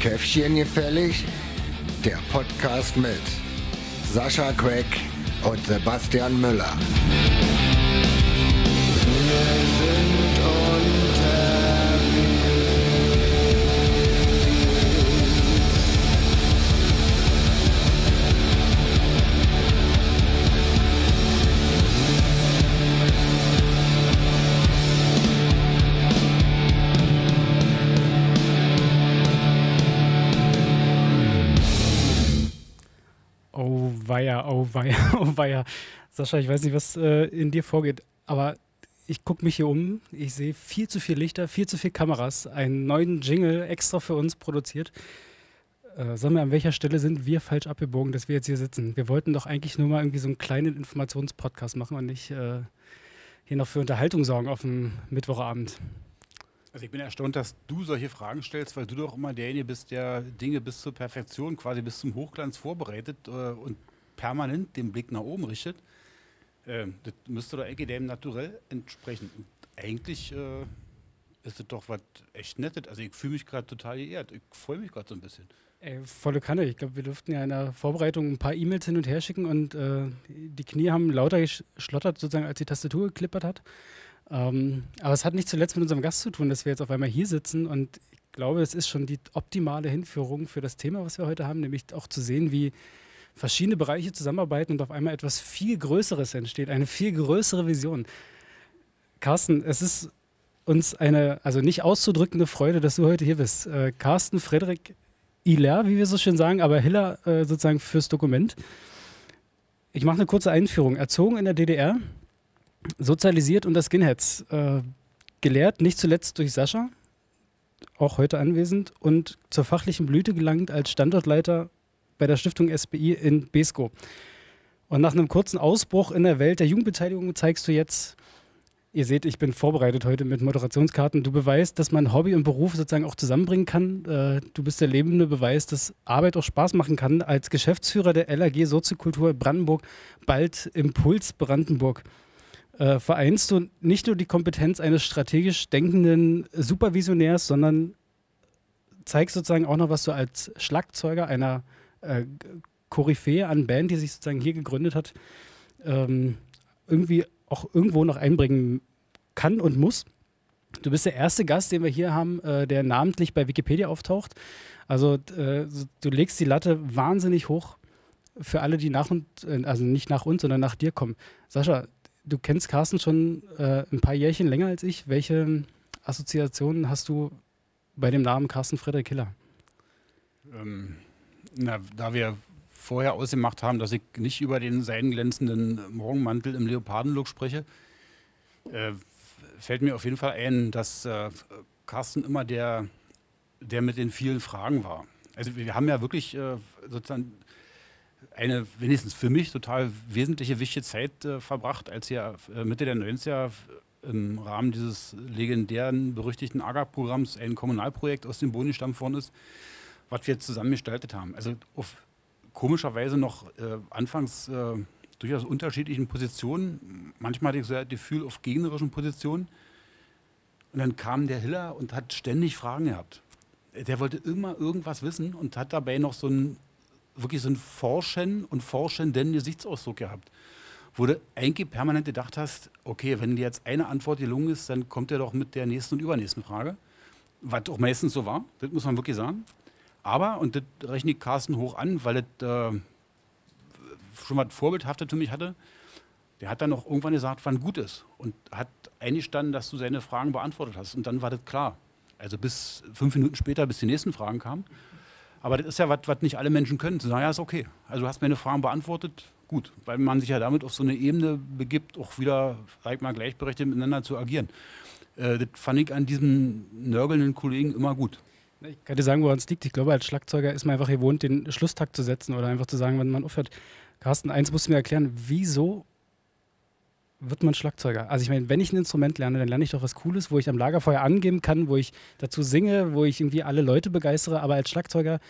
Käffchen gefällig? Der Podcast mit Sascha Craig und Sebastian Müller. Weia, oh weia, oh weia. Sascha, ich weiß nicht, was äh, in dir vorgeht, aber ich gucke mich hier um. Ich sehe viel zu viel Lichter, viel zu viele Kameras, einen neuen Jingle extra für uns produziert. Äh, sagen wir, an welcher Stelle sind wir falsch abgebogen, dass wir jetzt hier sitzen? Wir wollten doch eigentlich nur mal irgendwie so einen kleinen Informationspodcast machen und nicht äh, hier noch für Unterhaltung sorgen auf dem Mittwochabend. Also ich bin erstaunt, dass du solche Fragen stellst, weil du doch immer derjenige bist, der Dinge bis zur Perfektion, quasi bis zum Hochglanz vorbereitet äh, und permanent den Blick nach oben richtet. Äh, das müsste doch eigentlich dem Naturell entsprechen. Und eigentlich äh, ist das doch was echt Nettes. Also ich fühle mich gerade total geehrt. Ich freue mich gerade so ein bisschen. Ey, volle Kanne. Ich glaube, wir durften ja in der Vorbereitung ein paar E-Mails hin und her schicken und äh, die Knie haben lauter geschlottert, sozusagen, als die Tastatur geklippert hat. Ähm, aber es hat nicht zuletzt mit unserem Gast zu tun, dass wir jetzt auf einmal hier sitzen und ich glaube, es ist schon die optimale Hinführung für das Thema, was wir heute haben, nämlich auch zu sehen, wie verschiedene Bereiche zusammenarbeiten und auf einmal etwas viel Größeres entsteht, eine viel größere Vision. Carsten, es ist uns eine, also nicht auszudrückende Freude, dass du heute hier bist. Äh, Carsten Frederik Hiller, wie wir so schön sagen, aber Hiller äh, sozusagen fürs Dokument. Ich mache eine kurze Einführung. Erzogen in der DDR, sozialisiert unter Skinheads, äh, gelehrt nicht zuletzt durch Sascha, auch heute anwesend, und zur fachlichen Blüte gelangt als Standortleiter bei der Stiftung SBI in Besko. Und nach einem kurzen Ausbruch in der Welt der Jugendbeteiligung zeigst du jetzt, ihr seht, ich bin vorbereitet heute mit Moderationskarten, du beweist, dass man Hobby und Beruf sozusagen auch zusammenbringen kann. Äh, du bist der lebende Beweis, dass Arbeit auch Spaß machen kann. Als Geschäftsführer der LAG Soziokultur Brandenburg, bald Impuls Brandenburg äh, vereinst du nicht nur die Kompetenz eines strategisch denkenden Supervisionärs, sondern zeigst sozusagen auch noch, was du als Schlagzeuger einer äh, Koryphäe an Band, die sich sozusagen hier gegründet hat, ähm, irgendwie auch irgendwo noch einbringen kann und muss. Du bist der erste Gast, den wir hier haben, äh, der namentlich bei Wikipedia auftaucht. Also äh, du legst die Latte wahnsinnig hoch für alle, die nach und, äh, also nicht nach uns, sondern nach dir kommen. Sascha, du kennst Carsten schon äh, ein paar Jährchen länger als ich. Welche Assoziationen hast du bei dem Namen Carsten Frederik Hiller? Ähm, na, da wir vorher ausgemacht haben, dass ich nicht über den seidenglänzenden Morgenmantel im Leopardenlook spreche, äh, fällt mir auf jeden Fall ein, dass äh, Carsten immer der, der mit den vielen Fragen war. Also wir haben ja wirklich äh, sozusagen eine wenigstens für mich total wesentliche, wichtige Zeit äh, verbracht, als ja äh, Mitte der 90er im Rahmen dieses legendären, berüchtigten AGA-Programms ein Kommunalprojekt aus dem Boden gestammt worden ist, was wir zusammen gestaltet haben. Also auf komischerweise noch äh, anfangs äh, durchaus unterschiedlichen Positionen. Manchmal hatte ich so das Gefühl auf gegnerischen Positionen. Und dann kam der Hiller und hat ständig Fragen gehabt. Der wollte immer irgendwas wissen und hat dabei noch so ein wirklich so einen Forschen und Forschenden Gesichtsausdruck gehabt. Wo du eigentlich permanent gedacht hast, okay, wenn dir jetzt eine Antwort gelungen ist, dann kommt er doch mit der nächsten und übernächsten Frage. Was auch meistens so war, das muss man wirklich sagen. Aber, und das rechne ich Carsten hoch an, weil das äh, schon mal Vorbildhaftes für mich hatte, der hat dann auch irgendwann gesagt, wann gut ist. Und hat eingestanden, dass du seine Fragen beantwortet hast. Und dann war das klar. Also bis fünf Minuten später, bis die nächsten Fragen kamen. Aber das ist ja was, was nicht alle Menschen können. Zu sagen, ja, ist okay. Also du hast meine Fragen beantwortet, gut. Weil man sich ja damit auf so eine Ebene begibt, auch wieder, sag ich mal, gleichberechtigt miteinander zu agieren. Äh, das fand ich an diesen nörgelnden Kollegen immer gut. Ich kann dir sagen, woran es liegt. Ich glaube, als Schlagzeuger ist man einfach gewohnt, den Schlusstakt zu setzen oder einfach zu sagen, wenn man aufhört. Carsten, eins musst du mir erklären, wieso wird man Schlagzeuger? Also ich meine, wenn ich ein Instrument lerne, dann lerne ich doch was Cooles, wo ich am Lagerfeuer angeben kann, wo ich dazu singe, wo ich irgendwie alle Leute begeistere, aber als Schlagzeuger,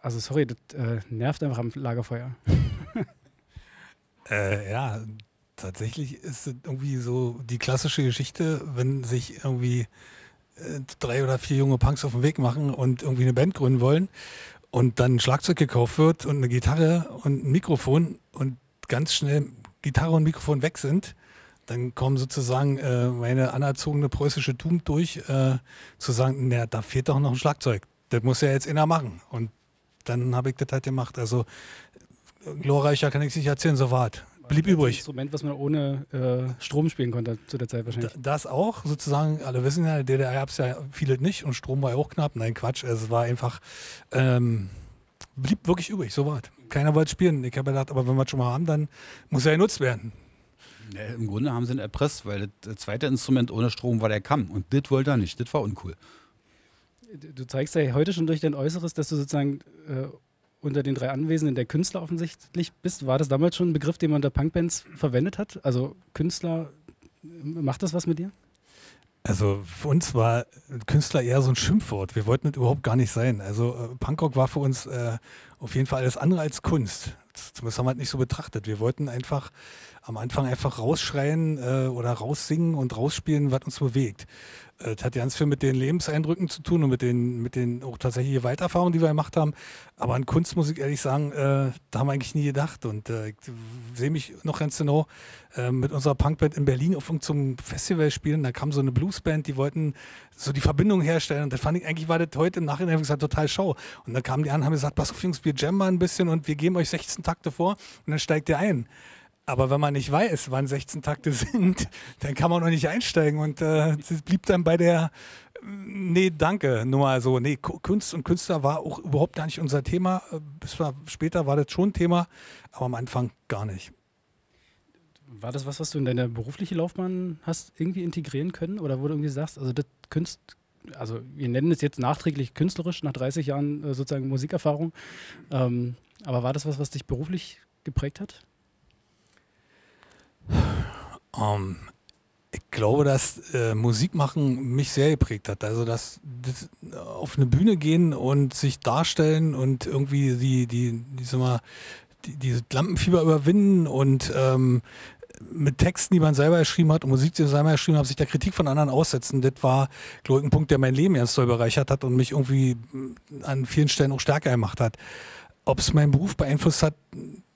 also sorry, das äh, nervt einfach am Lagerfeuer. Äh, ja, tatsächlich ist es irgendwie so die klassische Geschichte, wenn sich irgendwie drei oder vier junge Punks auf den Weg machen und irgendwie eine Band gründen wollen und dann ein Schlagzeug gekauft wird und eine Gitarre und ein Mikrofon und ganz schnell Gitarre und Mikrofon weg sind, dann kommen sozusagen äh, meine anerzogene preußische Tugend durch, äh, zu sagen, naja, da fehlt doch noch ein Schlagzeug. Das muss ja jetzt einer machen. Und dann habe ich das halt gemacht. Also glorreicher kann ich es nicht erzählen, so war es. Blieb übrig. Instrument, was man ohne äh, Strom spielen konnte zu der Zeit wahrscheinlich. Das auch, sozusagen, alle wissen ja, in der DDR gab es ja viele nicht und Strom war ja auch knapp. Nein, Quatsch, es war einfach, ähm, blieb wirklich übrig, so war es. Keiner wollte spielen. Ich habe gedacht, aber wenn wir es schon mal haben, dann muss er genutzt werden. Ja, Im Grunde haben sie ihn erpresst, weil das zweite Instrument ohne Strom war der Kamm. Und das wollte er nicht. Das war uncool. Du zeigst ja heute schon durch dein Äußeres, dass du sozusagen äh, unter den drei Anwesenden der Künstler offensichtlich bist. War das damals schon ein Begriff, den man unter Punkbands verwendet hat? Also Künstler, macht das was mit dir? Also für uns war Künstler eher so ein Schimpfwort. Wir wollten das überhaupt gar nicht sein. Also äh, Punkrock war für uns äh, auf jeden Fall alles andere als Kunst. Zumindest haben wir es nicht so betrachtet. Wir wollten einfach am Anfang einfach rausschreien äh, oder raussingen und rausspielen, was uns bewegt. Äh, Das hat ganz viel mit den Lebenseindrücken zu tun und mit den, mit den auch tatsächlich Gewalterfahrungen, die wir gemacht haben. Aber an Kunst muss ich ehrlich sagen, äh, da haben wir eigentlich nie gedacht. Und äh, ich sehe mich noch ganz genau äh, mit unserer Punkband in Berlin auf zum Festival spielen. Da kam so eine Bluesband, die wollten so die Verbindung herstellen. Und das fand ich eigentlich, war das heute im Nachhinein gesagt, total schau. Und dann kamen die an und haben gesagt, pass auf Jungs, wir jammen mal ein bisschen und wir geben euch 16 Takte vor und dann steigt ihr ein. Aber wenn man nicht weiß, wann 16 Takte sind, dann kann man noch nicht einsteigen. Und äh, es blieb dann bei der, äh, nee, danke, nur mal so. Nee, Ku- Kunst und Künstler war auch überhaupt gar nicht unser Thema. Äh, Bis wir, später war das schon Thema, aber am Anfang gar nicht. War das was, was du in deine berufliche Laufbahn hast irgendwie integrieren können? Oder wo du irgendwie sagst, also das Kunst, also wir nennen es jetzt nachträglich künstlerisch, nach 30 Jahren äh, sozusagen Musikerfahrung. Ähm, aber war das was, was dich beruflich geprägt hat? Ähm, ich glaube, dass äh, Musik machen mich sehr geprägt hat. Also, dass das auf eine Bühne gehen und sich darstellen und irgendwie die, die, die, mal, die, diese Lampenfieber überwinden und ähm, mit Texten, die man selber geschrieben hat und Musik, die man selber geschrieben hat, sich der Kritik von anderen aussetzen, das war, glaube ich, ein Punkt, der mein Leben ganz doll bereichert hat und mich irgendwie mm, an vielen Stellen auch stärker gemacht hat. Ob es meinen Beruf beeinflusst hat,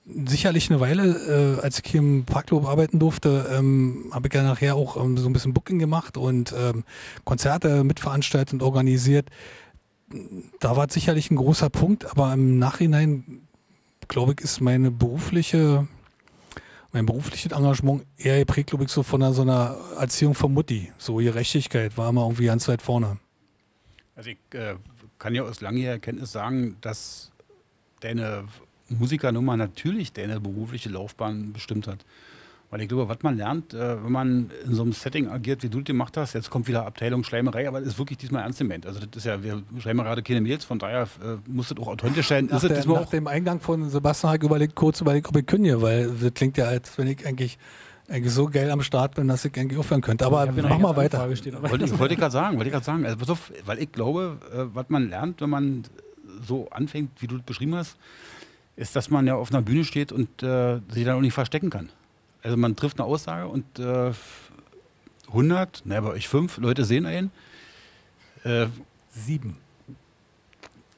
sicherlich eine Weile, äh, als ich hier im Parklob arbeiten durfte, ähm, habe ich ja nachher auch ähm, so ein bisschen Booking gemacht und ähm, Konzerte mitveranstaltet und organisiert. Da war es sicherlich ein großer Punkt, aber im Nachhinein, glaube ich, ist meine berufliche, mein berufliches Engagement eher geprägt, glaube ich, so von einer, so einer Erziehung von Mutti. So Gerechtigkeit war immer irgendwie ganz weit vorne. Also ich äh, kann ja aus langjähriger Kenntnis sagen, dass deine Musikernummer natürlich deine berufliche Laufbahn bestimmt hat. Weil ich glaube, was man lernt, äh, wenn man in so einem Setting agiert, wie du das gemacht hast, jetzt kommt wieder Abteilung Schleimerei, aber das ist wirklich diesmal ernst gemeint. Also das ist ja, wir schreiben gerade keine Mails, von daher äh, muss das auch authentisch sein. Nach, der, diesmal nach auch? dem Eingang von Sebastian habe ich überlegt, kurz überlegt, ob ich kündige, weil das klingt ja, als wenn ich eigentlich, eigentlich so geil am Start bin, dass ich eigentlich aufhören könnte. Aber mach mal weiter. stehen, Wollte, ich- wollte ich gerade sagen, wollte ich gerade sagen. Also auf, weil ich glaube, äh, was man lernt, wenn man so anfängt, wie du das beschrieben hast, ist, dass man ja auf einer Bühne steht und äh, sich dann auch nicht verstecken kann. Also man trifft eine Aussage und äh, 100, naja, bei euch fünf Leute sehen einen. Äh, Sieben.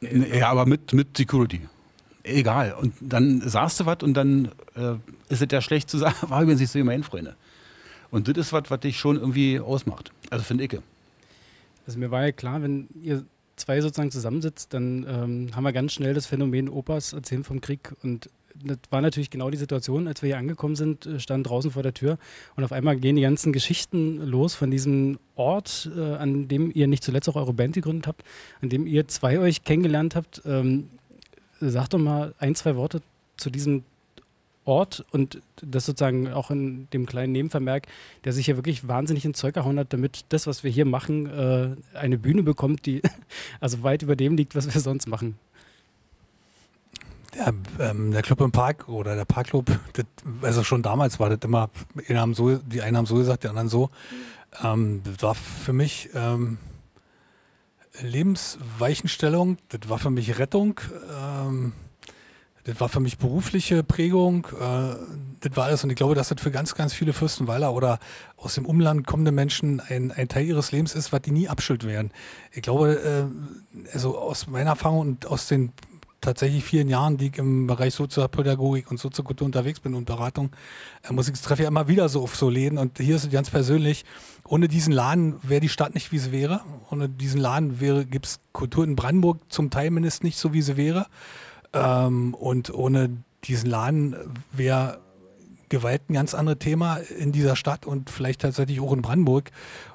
ja, aber mit, mit Security. Egal. Und dann sagst du was und dann äh, ist es ja schlecht zu sagen, war übrigens nicht so gemein, Freunde. Und das ist was, was dich schon irgendwie ausmacht. Also finde ich. Also mir war ja klar, wenn ihr zwei sozusagen zusammensitzt, dann ähm, haben wir ganz schnell das Phänomen Opas erzählen vom Krieg. Und das war natürlich genau die Situation, als wir hier angekommen sind, äh, standen draußen vor der Tür und auf einmal gehen die ganzen Geschichten los von diesem Ort, äh, an dem ihr nicht zuletzt auch eure Band gegründet habt, an dem ihr zwei euch kennengelernt habt. Ähm, sag doch mal ein, zwei Worte zu diesem Ort und das sozusagen auch in dem kleinen Nebenvermerk, der sich hier wirklich wahnsinnig ins Zeug gehauen hat, damit das, was wir hier machen, äh, eine Bühne bekommt, die also weit über dem liegt, was wir sonst machen. Ja, ähm, der Club im Park oder der Parkclub, also schon damals war das immer, die, haben so, die einen haben so gesagt, die anderen so. Ähm, das war für mich ähm, Lebensweichenstellung, das war für mich Rettung, ähm, das war für mich berufliche Prägung, äh, das war alles. Und ich glaube, dass das für ganz, ganz viele Fürstenweiler oder aus dem Umland kommende Menschen ein, ein Teil ihres Lebens ist, was die nie abschuld werden. Ich glaube, äh, also aus meiner Erfahrung und aus den tatsächlich vielen Jahren, die ich im Bereich Sozialpädagogik und Soziokultur unterwegs bin und Beratung, äh, muss ich treffe ja immer wieder so auf so Läden. Und hier ist es ganz persönlich, ohne diesen Laden wäre die Stadt nicht, wie sie wäre. Ohne diesen Laden gibt es Kultur in Brandenburg zum Teil mindestens nicht so, wie sie wäre. Ähm, und ohne diesen Laden wäre Gewalt ein ganz anderes Thema in dieser Stadt und vielleicht tatsächlich auch in Brandenburg.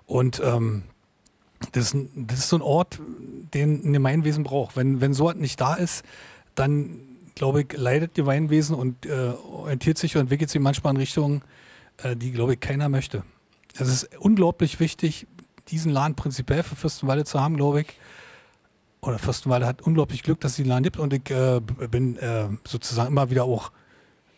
Und ähm, das, ist, das ist so ein Ort, den ein Gemeinwesen braucht. Wenn, wenn so etwas nicht da ist, dann glaube ich, leidet Gemeinwesen und äh, orientiert sich und entwickelt sich manchmal in Richtungen, äh, die, glaube ich, keiner möchte. Es ist unglaublich wichtig, diesen Laden prinzipiell für Fürstenwalde zu haben, glaube ich. Oder Fürstenwalde hat unglaublich Glück, dass es den Laden gibt und ich äh, bin äh, sozusagen immer wieder auch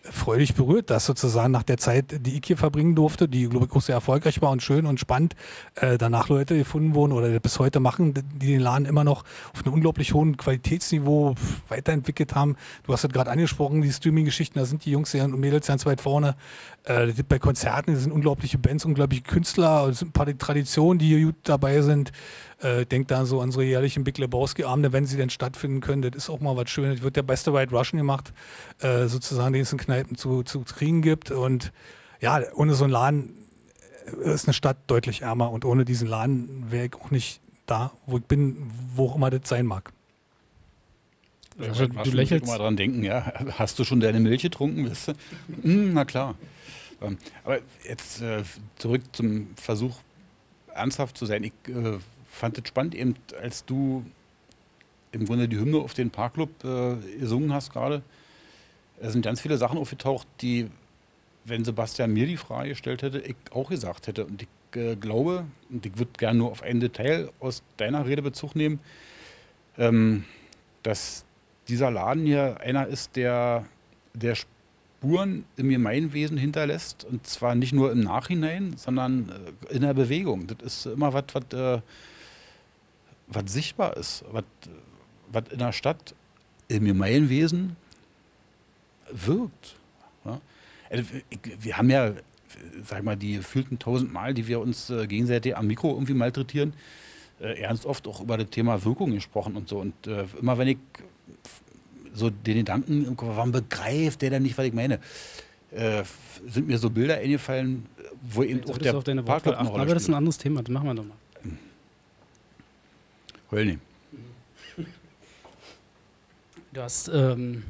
freudig berührt, dass sozusagen nach der Zeit, die ich hier verbringen durfte, die, glaube ich, auch sehr erfolgreich war und schön und spannend, äh, danach Leute gefunden wurden oder bis heute machen, die den Laden immer noch auf einem unglaublich hohen Qualitätsniveau weiterentwickelt haben. Du hast es gerade angesprochen, die Streaming-Geschichten, da sind die Jungs und Mädels ganz weit vorne. Äh, bei Konzerten sind unglaubliche Bands, unglaubliche Künstler, es sind ein paar Traditionen, die hier gut dabei sind. Äh, denkt da so an unsere jährlichen Big Lebowski-Abende, wenn sie denn stattfinden können. Das ist auch mal was Schönes. Es wird der beste White Russian gemacht, äh, sozusagen, den es in Kneipen zu, zu kriegen gibt. Und ja, ohne so einen Laden äh, ist eine Stadt deutlich ärmer. Und ohne diesen Laden wäre ich auch nicht da, wo ich bin, wo auch immer das sein mag. Also, du lächelst. mal dran denken, ja. Hast du schon deine Milch getrunken? Weißt du? hm, na klar. Ähm, aber jetzt äh, zurück zum Versuch, ernsthaft zu sein. Ich äh, fand es spannend, eben als du im Grunde die Hymne auf den Parkclub äh, gesungen hast gerade. Es sind ganz viele Sachen aufgetaucht, die, wenn Sebastian mir die Frage gestellt hätte, ich auch gesagt hätte. Und ich äh, glaube, und ich würde gerne nur auf ein Detail aus deiner Rede Bezug nehmen, ähm, dass dieser Laden hier einer ist, der, der Spuren im Gemeinwesen hinterlässt. Und zwar nicht nur im Nachhinein, sondern äh, in der Bewegung. Das ist immer was, was äh, was sichtbar ist, was, was in der Stadt im Gemeinwesen wirkt. Ja? Also, wir haben ja, sag mal, die gefühlten tausend Mal, die wir uns äh, gegenseitig am Mikro irgendwie malträtieren, äh, ernst oft auch über das Thema Wirkung gesprochen und so. Und äh, immer wenn ich so den Gedanken im Kopf, warum begreift der denn nicht, was ich meine, äh, sind mir so Bilder eingefallen, wo eben auch der Parkplatz Aber das ist ein anderes Thema, das machen wir doch mal. Hölni. Du hast ähm,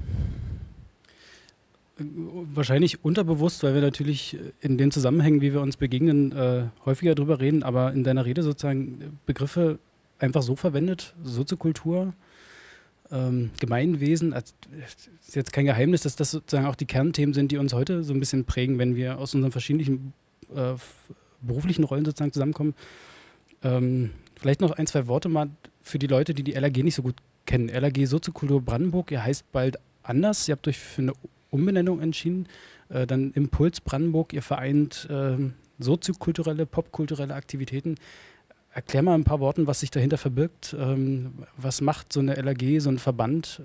wahrscheinlich unterbewusst, weil wir natürlich in den Zusammenhängen, wie wir uns begegnen, äh, häufiger drüber reden, aber in deiner Rede sozusagen Begriffe einfach so verwendet, Soziokultur, ähm, Gemeinwesen. Also, ist jetzt kein Geheimnis, dass das sozusagen auch die Kernthemen sind, die uns heute so ein bisschen prägen, wenn wir aus unseren verschiedenen äh, beruflichen Rollen sozusagen zusammenkommen. Ähm, vielleicht noch ein, zwei Worte mal für die Leute, die die LAG nicht so gut kennen. LAG Soziokultur Brandenburg, ihr heißt bald anders. Ihr habt euch für eine Umbenennung entschieden. Äh, dann Impuls Brandenburg, ihr vereint äh, soziokulturelle, popkulturelle Aktivitäten. Erklär mal ein paar Worten, was sich dahinter verbirgt. Ähm, was macht so eine LAG, so ein Verband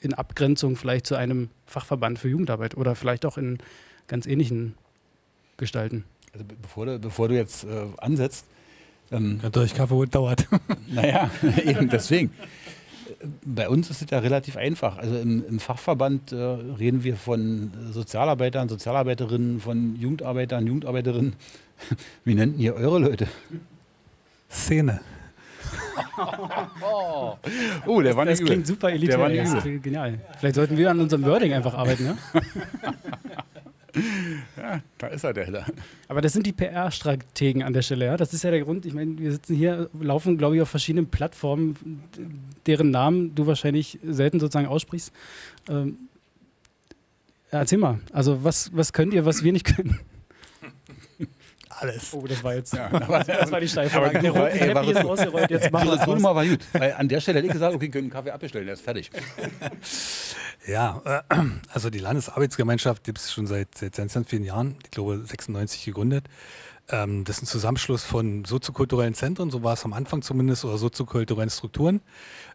in Abgrenzung vielleicht zu einem Fachverband für Jugendarbeit oder vielleicht auch in ganz ähnlichen Gestalten? Also bevor du, bevor du jetzt äh, ansetzt, ähm, Durch Kaffee dauert. Naja, eben deswegen. Bei uns ist es ja relativ einfach. Also im, im Fachverband äh, reden wir von Sozialarbeitern, Sozialarbeiterinnen, von Jugendarbeitern, Jugendarbeiterinnen. Wie nennt ihr eure Leute? Szene. oh, oh der war nicht Das klingt super elitär. Der war nicht genial. Vielleicht sollten wir an unserem Wording einfach arbeiten, ja? Ja, da ist er, der da. Aber das sind die PR-Strategen an der Stelle, ja. Das ist ja der Grund. Ich meine, wir sitzen hier, laufen, glaube ich, auf verschiedenen Plattformen, deren Namen du wahrscheinlich selten sozusagen aussprichst. Ähm, erzähl mal, also was, was könnt ihr, was wir nicht können? Alles. Oh, das war jetzt. Ja, das war die Steilvorlage. Der rote Teppich ist ausgerollt. Jetzt machen wir das mal war gut. Weil an der Stelle hätte ich gesagt, okay, können einen Kaffee abbestellen, der ist fertig. Ja, äh, also die Landesarbeitsgemeinschaft gibt es schon seit, seit ganz, ganz vielen Jahren, ich glaube 96 gegründet. Ähm, das ist ein Zusammenschluss von soziokulturellen Zentren, so war es am Anfang zumindest, oder soziokulturellen Strukturen.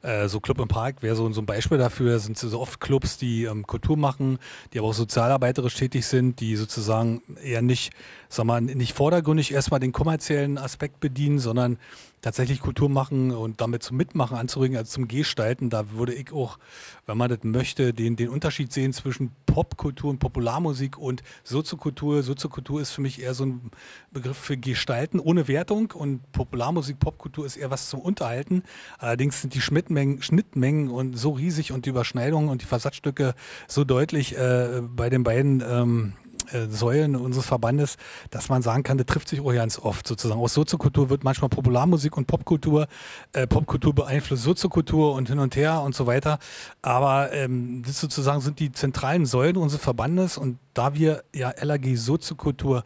Äh, so Club im Park wäre so, so ein Beispiel dafür. sind so oft Clubs, die ähm, Kultur machen, die aber auch sozialarbeiterisch tätig sind, die sozusagen eher nicht, sag mal, nicht vordergründig erstmal den kommerziellen Aspekt bedienen, sondern tatsächlich Kultur machen und damit zum Mitmachen anzuregen, also zum Gestalten. Da würde ich auch, wenn man das möchte, den, den Unterschied sehen zwischen Popkultur und Popularmusik und Soziokultur. Soziokultur ist für mich eher so ein Begriff für Gestalten ohne Wertung und Popularmusik, Popkultur ist eher was zum Unterhalten. Allerdings sind die Schnittmengen, Schnittmengen und so riesig und die Überschneidungen und die Versatzstücke so deutlich äh, bei den beiden ähm, äh, Säulen unseres Verbandes, dass man sagen kann, das trifft sich auch ganz oft sozusagen. Aus Soziokultur wird manchmal Popularmusik und Popkultur, äh, Popkultur beeinflusst Soziokultur und hin und her und so weiter. Aber ähm, das sozusagen sind die zentralen Säulen unseres Verbandes und da wir ja LAG Soziokultur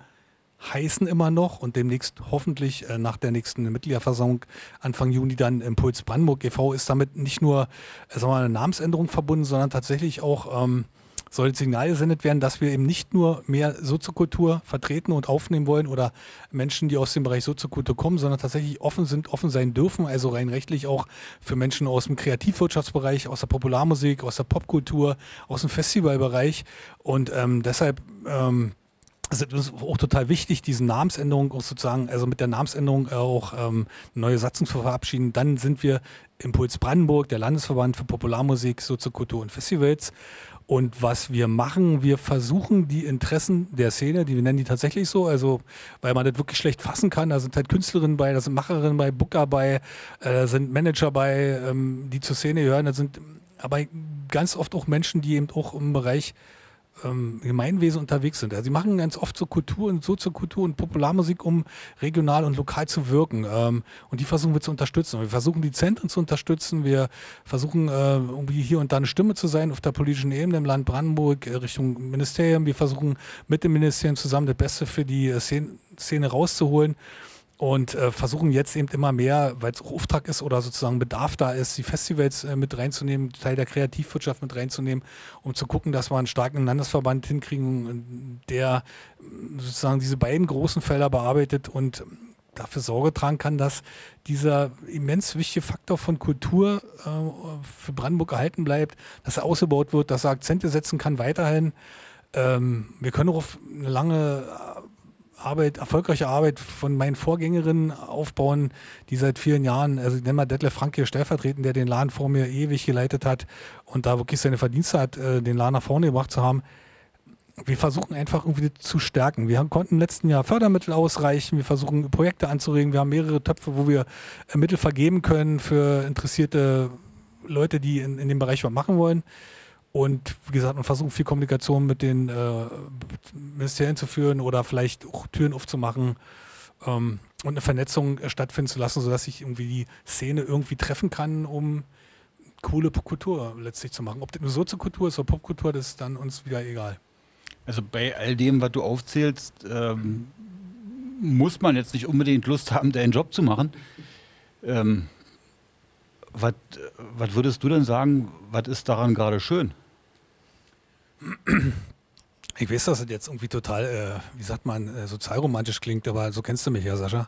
heißen immer noch und demnächst hoffentlich äh, nach der nächsten Mitgliederversammlung Anfang Juni dann Impuls Brandenburg e.V. ist damit nicht nur äh, sagen wir mal, eine Namensänderung verbunden, sondern tatsächlich auch ähm, soll Signal gesendet werden, dass wir eben nicht nur mehr Soziokultur vertreten und aufnehmen wollen oder Menschen, die aus dem Bereich Soziokultur kommen, sondern tatsächlich offen sind, offen sein dürfen, also rein rechtlich auch für Menschen aus dem Kreativwirtschaftsbereich, aus der Popularmusik, aus der Popkultur, aus dem Festivalbereich. Und ähm, deshalb ähm, es ist auch total wichtig, diese Namensänderung auch sozusagen, also mit der Namensänderung auch ähm, neue Satzung zu verabschieden. Dann sind wir Impuls Brandenburg, der Landesverband für Popularmusik, Soziokultur und Festivals. Und was wir machen, wir versuchen die Interessen der Szene, die wir nennen die tatsächlich so, also weil man das wirklich schlecht fassen kann, da sind halt Künstlerinnen bei, da sind Macherinnen bei, Booker bei, äh, da sind Manager bei, ähm, die zur Szene gehören, da sind aber ganz oft auch Menschen, die eben auch im Bereich ähm, Gemeinwesen unterwegs sind. Also sie machen ganz oft so Kultur und Soziokultur und Popularmusik, um regional und lokal zu wirken. Ähm, und die versuchen wir zu unterstützen. Wir versuchen die Zentren zu unterstützen. Wir versuchen äh, irgendwie hier und da eine Stimme zu sein auf der politischen Ebene im Land Brandenburg äh, Richtung Ministerium. Wir versuchen mit dem Ministerium zusammen das Beste für die äh, Szene, Szene rauszuholen und äh, versuchen jetzt eben immer mehr, weil es auch Auftrag ist oder sozusagen Bedarf da ist, die Festivals äh, mit reinzunehmen, Teil der Kreativwirtschaft mit reinzunehmen, um zu gucken, dass wir einen starken Landesverband hinkriegen, der sozusagen diese beiden großen Felder bearbeitet und dafür Sorge tragen kann, dass dieser immens wichtige Faktor von Kultur äh, für Brandenburg erhalten bleibt, dass er ausgebaut wird, dass er Akzente setzen kann weiterhin. Ähm, wir können auch auf eine lange Arbeit, erfolgreiche Arbeit von meinen Vorgängerinnen aufbauen, die seit vielen Jahren, also ich nenne mal Detlef Franke stellvertretend, der den Laden vor mir ewig geleitet hat und da wirklich seine Verdienste hat, äh, den Laden nach vorne gebracht zu haben. Wir versuchen einfach irgendwie zu stärken. Wir konnten im letzten Jahr Fördermittel ausreichen. Wir versuchen Projekte anzuregen. Wir haben mehrere Töpfe, wo wir äh, Mittel vergeben können für interessierte Leute, die in, in dem Bereich was machen wollen. Und wie gesagt, man versucht viel Kommunikation mit den äh, Ministerien zu führen oder vielleicht auch Türen aufzumachen ähm, und eine Vernetzung äh, stattfinden zu lassen, sodass sich irgendwie die Szene irgendwie treffen kann, um coole Kultur letztlich zu machen. Ob das eine Soziokultur ist oder Popkultur, das ist dann uns wieder egal. Also bei all dem, was du aufzählst, ähm, muss man jetzt nicht unbedingt Lust haben, deinen Job zu machen. Ähm, was würdest du denn sagen, was ist daran gerade schön? Ich weiß, dass es jetzt irgendwie total, äh, wie sagt man, äh, sozialromantisch klingt, aber so kennst du mich ja, Sascha.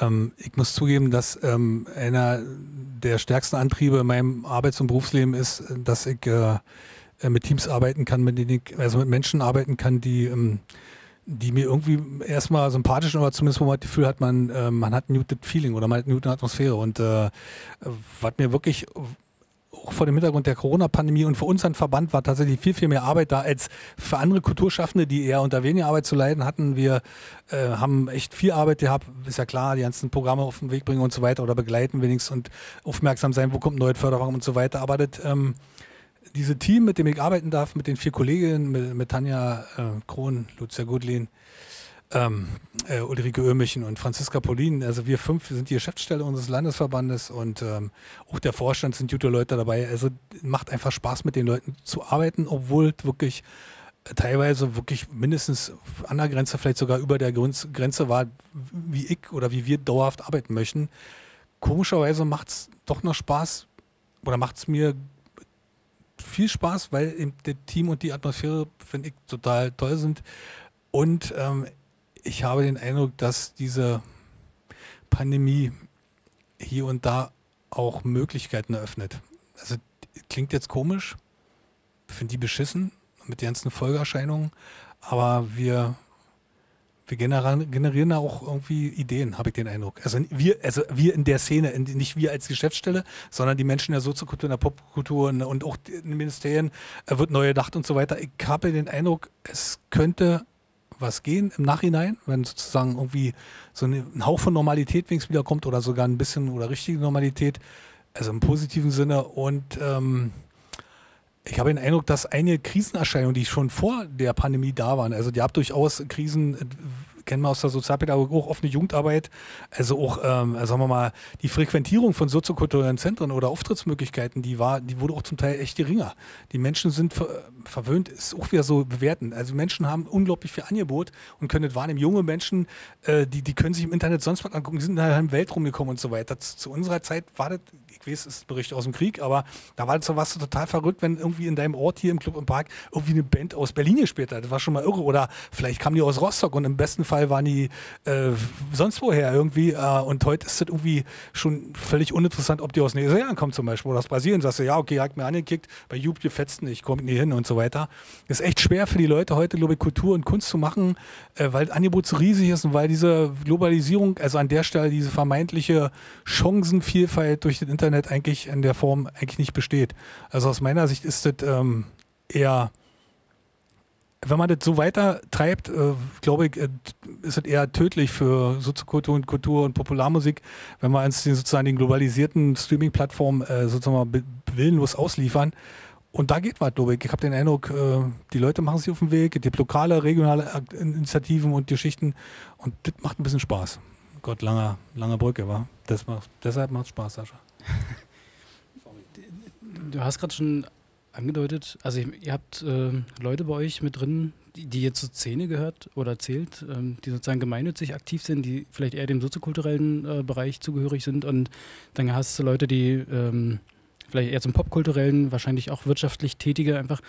Ähm, ich muss zugeben, dass ähm, einer der stärksten Antriebe in meinem Arbeits- und Berufsleben ist, dass ich äh, äh, mit Teams arbeiten kann, mit denen ich, also mit Menschen arbeiten kann, die, ähm, die mir irgendwie erstmal sympathisch sind, aber zumindest wo man das Gefühl hat, man, äh, man hat ein gutes Feeling oder man hat eine gute Atmosphäre. Und äh, was mir wirklich auch vor dem Hintergrund der Corona-Pandemie und für unseren Verband war tatsächlich viel, viel mehr Arbeit da als für andere Kulturschaffende, die eher unter weniger Arbeit zu leiden hatten. Wir äh, haben echt viel Arbeit gehabt, ist ja klar, die ganzen Programme auf den Weg bringen und so weiter oder begleiten wenigstens und aufmerksam sein, wo kommt neue Förderung und so weiter. Aber das, ähm, diese Team, mit dem ich arbeiten darf, mit den vier Kolleginnen, mit, mit Tanja äh, Krohn, Lucia Gudlin, ähm, äh, Ulrike Öhrmichen und Franziska Polin. Also wir fünf sind die Geschäftsstelle unseres Landesverbandes und ähm, auch der Vorstand sind gute Leute dabei. Also macht einfach Spaß mit den Leuten zu arbeiten, obwohl wirklich äh, teilweise wirklich mindestens an der Grenze, vielleicht sogar über der Grenze war, wie ich oder wie wir dauerhaft arbeiten möchten. Komischerweise macht es doch noch Spaß oder macht es mir viel Spaß, weil eben das Team und die Atmosphäre, finde ich, total toll sind. Und ähm, ich habe den Eindruck, dass diese Pandemie hier und da auch Möglichkeiten eröffnet. Also klingt jetzt komisch, finde die beschissen mit den ganzen Folgeerscheinungen, aber wir, wir generieren da auch irgendwie Ideen, habe ich den Eindruck. Also wir, also wir in der Szene, in, nicht wir als Geschäftsstelle, sondern die Menschen der Soziokultur, in der Popkultur und auch in den Ministerien äh, wird neu gedacht und so weiter. Ich habe den Eindruck, es könnte was gehen im Nachhinein, wenn sozusagen irgendwie so ein Hauch von Normalität wenigstens wiederkommt oder sogar ein bisschen oder richtige Normalität, also im positiven Sinne. Und ähm, ich habe den Eindruck, dass einige Krisenerscheinungen, die schon vor der Pandemie da waren, also die haben durchaus Krisen kennen wir aus der Sozialpädagogik auch offene Jugendarbeit, also auch, ähm, sagen wir mal, die Frequentierung von soziokulturellen Zentren oder Auftrittsmöglichkeiten, die war, die wurde auch zum Teil echt geringer. Die Menschen sind ver verwöhnt, ist auch wieder so bewerten. Also Menschen haben unglaublich viel Angebot und können das wahrnehmen. Junge Menschen, äh, die, die können sich im Internet sonst was angucken, die sind in der Welt rumgekommen und so weiter. Zu, zu unserer Zeit war das, ich weiß, ist ein Bericht aus dem Krieg, aber da war das was total verrückt, wenn irgendwie in deinem Ort hier im Club im Park irgendwie eine Band aus Berlin gespielt hat. Das war schon mal irre. Oder vielleicht kamen die aus Rostock und im besten Fall Fall waren die äh, sonst woher irgendwie. Äh, und heute ist es irgendwie schon völlig uninteressant, ob die aus Neuseeland kommen zum Beispiel oder aus Brasilien. Sagst du, ja, okay, hat mir angekickt, bei YouTube gefetzen, ich komme nie hin und so weiter. Das ist echt schwer für die Leute heute, glaube ich, Kultur und Kunst zu machen, äh, weil das Angebot so riesig ist und weil diese Globalisierung, also an der Stelle diese vermeintliche Chancenvielfalt durch das Internet eigentlich in der Form eigentlich nicht besteht. Also aus meiner Sicht ist das ähm, eher wenn man das so weiter treibt, äh, glaube ich, äh, ist es eher tödlich für Soziokultur und Kultur und Popularmusik, wenn wir uns den, sozusagen den globalisierten Streaming-Plattformen äh, sozusagen willenlos ausliefern. Und da geht was, glaube ich. Ich habe den Eindruck, äh, die Leute machen sich auf den Weg, es gibt lokale, regionale Initiativen und Geschichten und das macht ein bisschen Spaß. Gott, langer, langer Brücke, war. Das macht, deshalb macht es Spaß, Sascha. Du hast gerade schon angedeutet, also ihr habt äh, Leute bei euch mit drin, die, die jetzt zur Szene gehört oder zählt, ähm, die sozusagen gemeinnützig aktiv sind, die vielleicht eher dem soziokulturellen äh, Bereich zugehörig sind und dann hast du Leute, die ähm, vielleicht eher zum popkulturellen, wahrscheinlich auch wirtschaftlich Tätige einfach.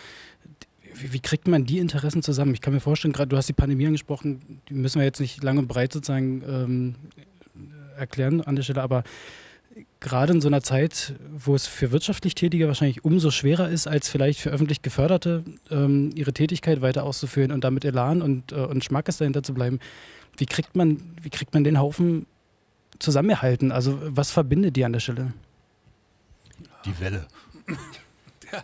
Wie, wie, kriegt man die Interessen zusammen? Ich kann mir vorstellen, gerade du hast die Pandemie angesprochen, die müssen wir jetzt nicht lange und breit sozusagen ähm, erklären an der Stelle, aber gerade in so einer Zeit, wo es für wirtschaftlich Tätige wahrscheinlich umso schwerer ist, als vielleicht für öffentlich Geförderte, ähm, ihre Tätigkeit weiter auszuführen und damit Elan und, äh, und Schmackes dahinter zu bleiben, wie kriegt man, wie kriegt man den Haufen zusammengehalten? Also was verbindet die an der Stelle? Die Welle. ja.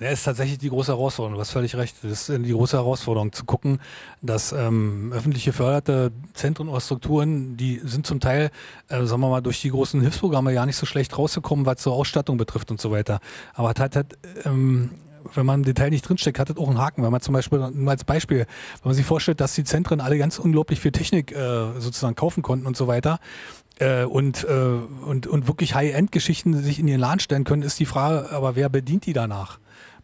Das ist tatsächlich die große Herausforderung. Du hast völlig recht. Das ist die große Herausforderung, zu gucken, dass ähm, öffentlich geförderte Zentren oder Strukturen, die sind zum Teil, äh, sagen wir mal, durch die großen Hilfsprogramme ja nicht so schlecht rausgekommen, was so Ausstattung betrifft und so weiter. Aber hat halt, ähm, wenn man im Detail nicht drinsteckt, hat das auch einen Haken. Wenn man zum Beispiel, nur als Beispiel, wenn man sich vorstellt, dass die Zentren alle ganz unglaublich viel Technik äh, sozusagen kaufen konnten und so weiter, äh, und, äh, und, und wirklich High-End-Geschichten sich in ihren Laden stellen können, ist die Frage, aber wer bedient die danach?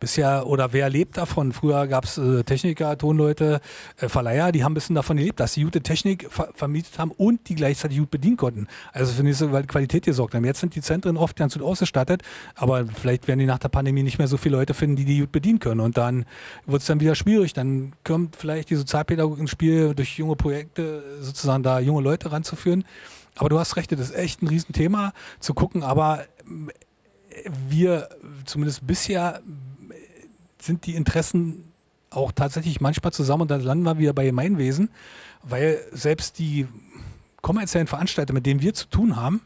Bisher, oder wer lebt davon? Früher gab es äh, Techniker, Tonleute, äh, Verleiher, die haben ein bisschen davon gelebt, dass sie gute Technik ver vermietet haben und die gleichzeitig gut bedienen konnten. Also für diese Qualität gesorgt haben. Jetzt sind die Zentren oft ganz gut ausgestattet, aber vielleicht werden die nach der Pandemie nicht mehr so viele Leute finden, die die gut bedienen können. Und dann wird es dann wieder schwierig. Dann kommt vielleicht die Sozialpädagogik ins Spiel, durch junge Projekte sozusagen da junge Leute ranzuführen. Aber du hast recht, das ist echt ein Riesenthema zu gucken, aber wir zumindest bisher sind die Interessen auch tatsächlich manchmal zusammen und dann landen wir wieder bei Gemeinwesen, weil selbst die kommerziellen Veranstalter, mit denen wir zu tun haben,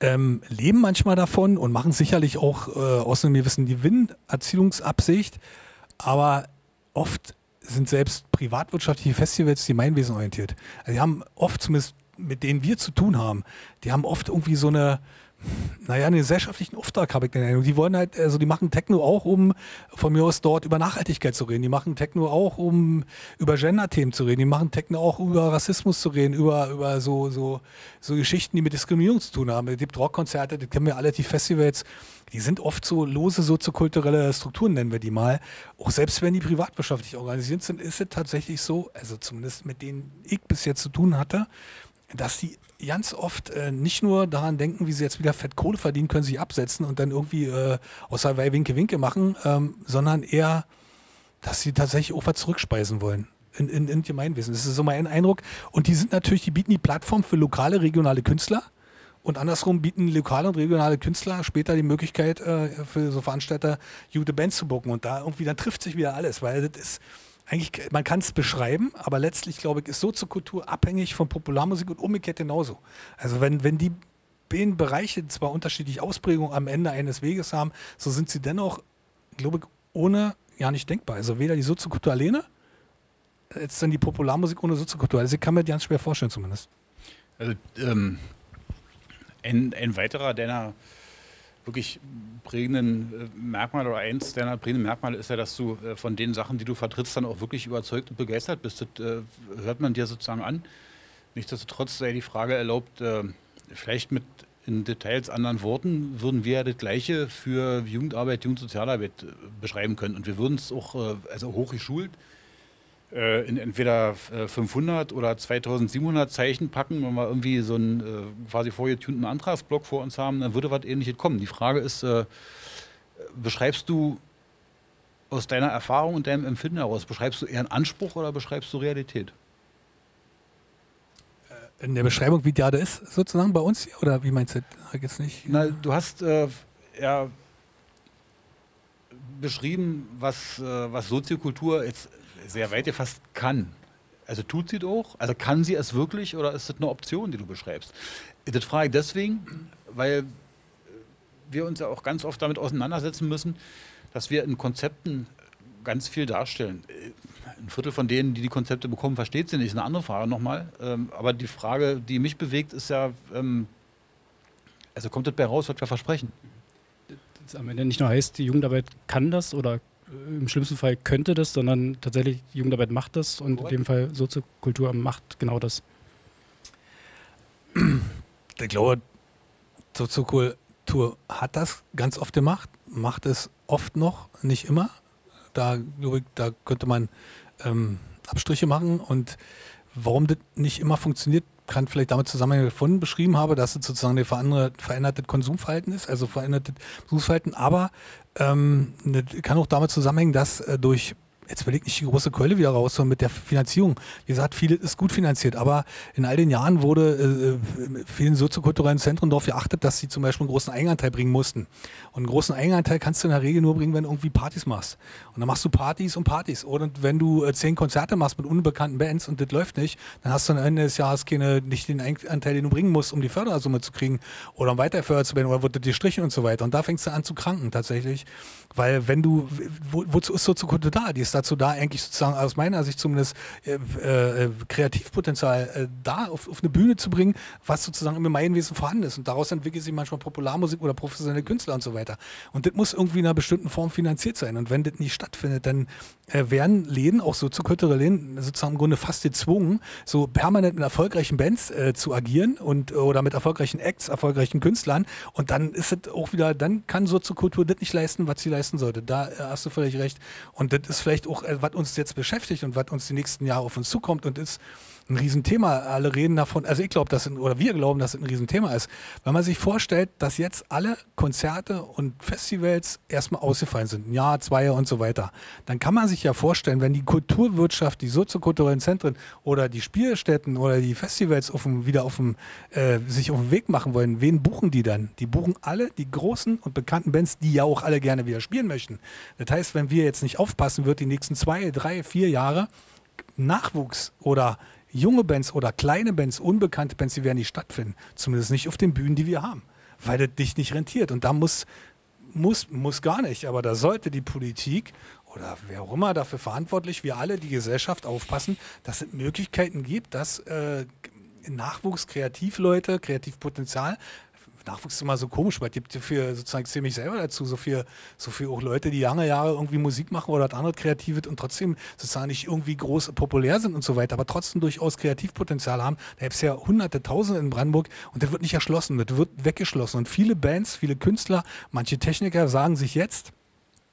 ähm, leben manchmal davon und machen sicherlich auch äh, aus einem gewissen Gewinnerzielungsabsicht, aber oft sind selbst privatwirtschaftliche Festivals Gemeinwesen orientiert. Also die haben oft, zumindest mit denen wir zu tun haben, die haben oft irgendwie so eine, naja, einen gesellschaftlichen Auftrag habe ich den Eindruck. Die wollen halt, also die machen Techno auch, um von mir aus dort über Nachhaltigkeit zu reden. Die machen Techno auch, um über Gender-Themen zu reden. Die machen Techno auch, über Rassismus zu reden, über, über so, so, so Geschichten, die mit Diskriminierung zu tun haben. Es gibt Rockkonzerte, das kennen wir alle, die Festivals, die sind oft so lose soziokulturelle Strukturen, nennen wir die mal. Auch selbst wenn die privatwirtschaftlich organisiert sind, ist es tatsächlich so, also zumindest mit denen ich bis jetzt zu tun hatte, dass die ganz oft äh, nicht nur daran denken, wie sie jetzt wieder Fett Kohle verdienen, können sich absetzen und dann irgendwie äh, außer weil Winke Winke machen, ähm, sondern eher, dass sie tatsächlich auch was zurückspeisen wollen. In, in, in Gemeinwesen. Das ist so mein Eindruck. Und die sind natürlich, die bieten die Plattform für lokale, regionale Künstler. Und andersrum bieten lokale und regionale Künstler später die Möglichkeit, äh, für so Veranstalter gute Bands zu bucken. Und da irgendwie, dann trifft sich wieder alles, weil das ist, eigentlich, man kann es beschreiben, aber letztlich, glaube ich, ist Soziokultur abhängig von Popularmusik und umgekehrt genauso. Also wenn, wenn die beiden Bereiche zwar unterschiedliche Ausprägungen am Ende eines Weges haben, so sind sie dennoch, glaube ich, ohne ja nicht denkbar. Also weder die Soziokultur alleine, jetzt dann die Popularmusik ohne Soziokultur. Also ich kann mir das ganz schwer vorstellen zumindest. Also ähm, ein, ein weiterer deiner wirklich prägenden äh, Merkmale oder eins deiner prägenden Merkmale ist ja, dass du äh, von den Sachen, die du vertrittst, dann auch wirklich überzeugt und begeistert bist. Das äh, hört man dir sozusagen an. Nichtsdestotrotz sei die Frage erlaubt, vielleicht mit in Details anderen Worten, würden wir das Gleiche für Jugendarbeit, Jugendsozialarbeit beschreiben können. Und wir würden es auch, also hochgeschult, in entweder 500 äh, oder 2700 Zeichen packen, wenn wir irgendwie so einen äh, quasi vorgetunten Antragsblock vor uns haben, dann würde was ähnliches kommen. Die Frage ist, beschreibst du aus deiner Erfahrung und deinem Empfinden heraus, beschreibst du eher einen Anspruch oder beschreibst du Realität? In der Beschreibung, wie der da ist, sozusagen bei uns hier? Oder wie meinst du das jetzt nicht? Na, du hast äh, ja beschrieben, was, äh, was Soziokultur jetzt sehr weit gefasst kann. Also tut sie doch? Also kann sie es wirklich oder ist das eine Option, die du beschreibst? Das frage ich deswegen, weil wir uns ja auch ganz oft damit auseinandersetzen müssen, dass wir in Konzepten ganz viel darstellen. Ein Viertel von denen, die die Konzepte bekommen, versteht sie nicht. Das ist eine andere Frage nochmal. Ähm, aber die Frage, die mich bewegt, ist ja, ähm, also kommt das bei raus, was wir versprechen? Das am Ende nicht nur heißt, die Jugendarbeit kann das oder im schlimmsten Fall könnte das, sondern tatsächlich Jugendarbeit macht das und in dem Fall Soziokultur macht genau das. Ich glaube, Soziokultur hat das ganz oft gemacht, macht es oft noch, nicht immer. Da, glaube ich, da könnte man ähm, Abstriche machen und warum das nicht immer funktioniert, kann vielleicht damit zusammenhängen, vorhin beschrieben habe, dass es sozusagen ein verändertes Konsumverhalten ist, also verändertes Besuchsverhalten, aber ähm, kann auch damit zusammenhängen, dass äh, durch jetzt will ich nicht die große Keule wieder raus, sondern mit der Finanzierung. Wie gesagt, viele ist gut finanziert, aber in all den Jahren wurde äh, in vielen soziokulturellen Zentren darauf geachtet, dass sie zum Beispiel einen großen Eigenanteil bringen mussten. Und einen großen Eigenanteil kannst du in der Regel nur bringen, wenn du irgendwie Partys machst. Und dann machst du Partys und Partys. Und wenn du äh, zehn Konzerte machst mit unbekannten Bands und das läuft nicht, dann hast du am Ende des Jahres keine, nicht den Anteil, den du bringen musst, um die Fördersumme zu kriegen oder um weiter zu werden oder wurde dir strichen und so weiter. Und da fängst du an zu kranken tatsächlich. Weil wenn du, wo, wozu ist Soziokultur da? Die ist dazu da, eigentlich sozusagen aus meiner Sicht zumindest äh, äh, Kreativpotenzial äh, da auf, auf, eine Bühne zu bringen, was sozusagen im Gemeinwesen vorhanden ist. Und daraus entwickelt sich manchmal Popularmusik oder professionelle Künstler und so weiter. Und das muss irgendwie in einer bestimmten Form finanziert sein. Und wenn das nicht stattfindet, dann äh, werden Läden, auch soziokulturelle Läden, sozusagen im Grunde fast gezwungen, so permanent mit erfolgreichen Bands äh, zu agieren und oder mit erfolgreichen Acts, erfolgreichen Künstlern. Und dann ist es auch wieder, dann kann Soziokultur das nicht leisten, was sie leisten sollte. Da äh, hast du völlig recht. Und das ist vielleicht auch, äh, was uns jetzt beschäftigt und was uns die nächsten Jahre auf uns zukommt und ist ein Riesenthema. Alle reden davon, also ich glaube, dass oder wir glauben, dass es ein Riesenthema ist. Wenn man sich vorstellt, dass jetzt alle Konzerte und Festivals erstmal ausgefallen sind, ein Jahr, zwei Jahre und so weiter, dann kann man sich ja vorstellen, wenn die Kulturwirtschaft, die soziokulturellen Zentren oder die Spielstätten oder die Festivals auf dem, wieder auf dem, äh, sich auf den Weg machen wollen, wen buchen die dann? Die buchen alle die großen und bekannten Bands, die ja auch alle gerne wieder spielen möchten. Das heißt, wenn wir jetzt nicht aufpassen, wird die nächsten zwei, drei, vier Jahre Nachwuchs oder junge Bands oder kleine Bands, unbekannte Bands, die werden nicht stattfinden. Zumindest nicht auf den Bühnen, die wir haben. Weil das dich nicht rentiert. Und da muss, muss, muss gar nicht, aber da sollte die Politik oder wer auch immer dafür verantwortlich, wir alle, die Gesellschaft aufpassen, dass es Möglichkeiten gibt, dass äh, Nachwuchs, Kreativleute, Kreativpotenzial Nachwuchs ist immer so komisch, weil es gibt für sozusagen zähle mich selber dazu, so viel, so viel auch Leute, die lange Jahre irgendwie Musik machen oder andere Kreative und trotzdem sozusagen nicht irgendwie groß populär sind und so weiter, aber trotzdem durchaus Kreativpotenzial haben. Da gibt es ja hunderte, tausende in Brandenburg und das wird nicht erschlossen, das wird weggeschlossen. Und viele Bands, viele Künstler, manche Techniker sagen sich jetzt,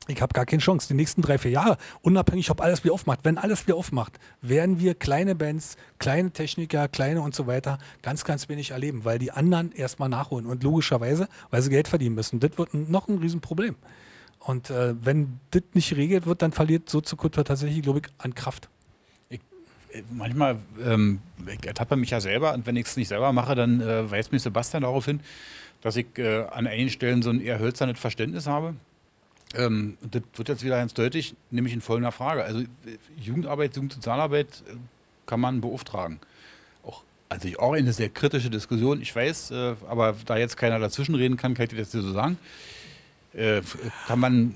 Ich habe gar keine Chance. Die nächsten drei, vier Jahre, unabhängig, ob alles wieder aufmacht, wenn alles wieder aufmacht, werden wir kleine Bands, kleine Techniker, kleine und so weiter ganz, ganz wenig erleben, weil die anderen erstmal nachholen und logischerweise, weil sie Geld verdienen müssen. Das wird noch ein Riesenproblem. Und äh, wenn das nicht geregelt wird, dann verliert Soziokultur tatsächlich, glaube ich, an Kraft. Äh, manchmal, ähm, ich ertappe mich ja selber und wenn ich es nicht selber mache, dann äh, weist mich Sebastian darauf hin, dass ich äh, an einigen Stellen so ein eher hölzernes Verständnis habe. Ähm, das wird jetzt wieder ganz deutlich, nämlich in folgender Frage. Also Jugendarbeit, Jugendsozialarbeit äh, kann man beauftragen. Auch, also auch eine sehr kritische Diskussion, ich weiß, äh, aber da jetzt keiner dazwischen reden kann, kann ich das so sagen. Äh, kann man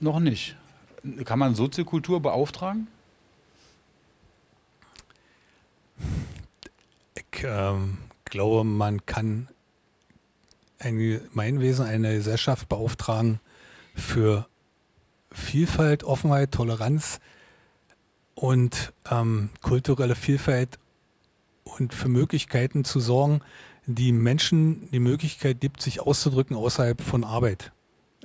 noch nicht. Kann man Soziokultur beauftragen? Ich ähm, glaube, man kann ein Gemeinwesen, eine Gesellschaft beauftragen für Vielfalt, Offenheit, Toleranz und ähm, kulturelle Vielfalt und für Möglichkeiten zu sorgen, die Menschen die Möglichkeit gibt, sich auszudrücken außerhalb von Arbeit.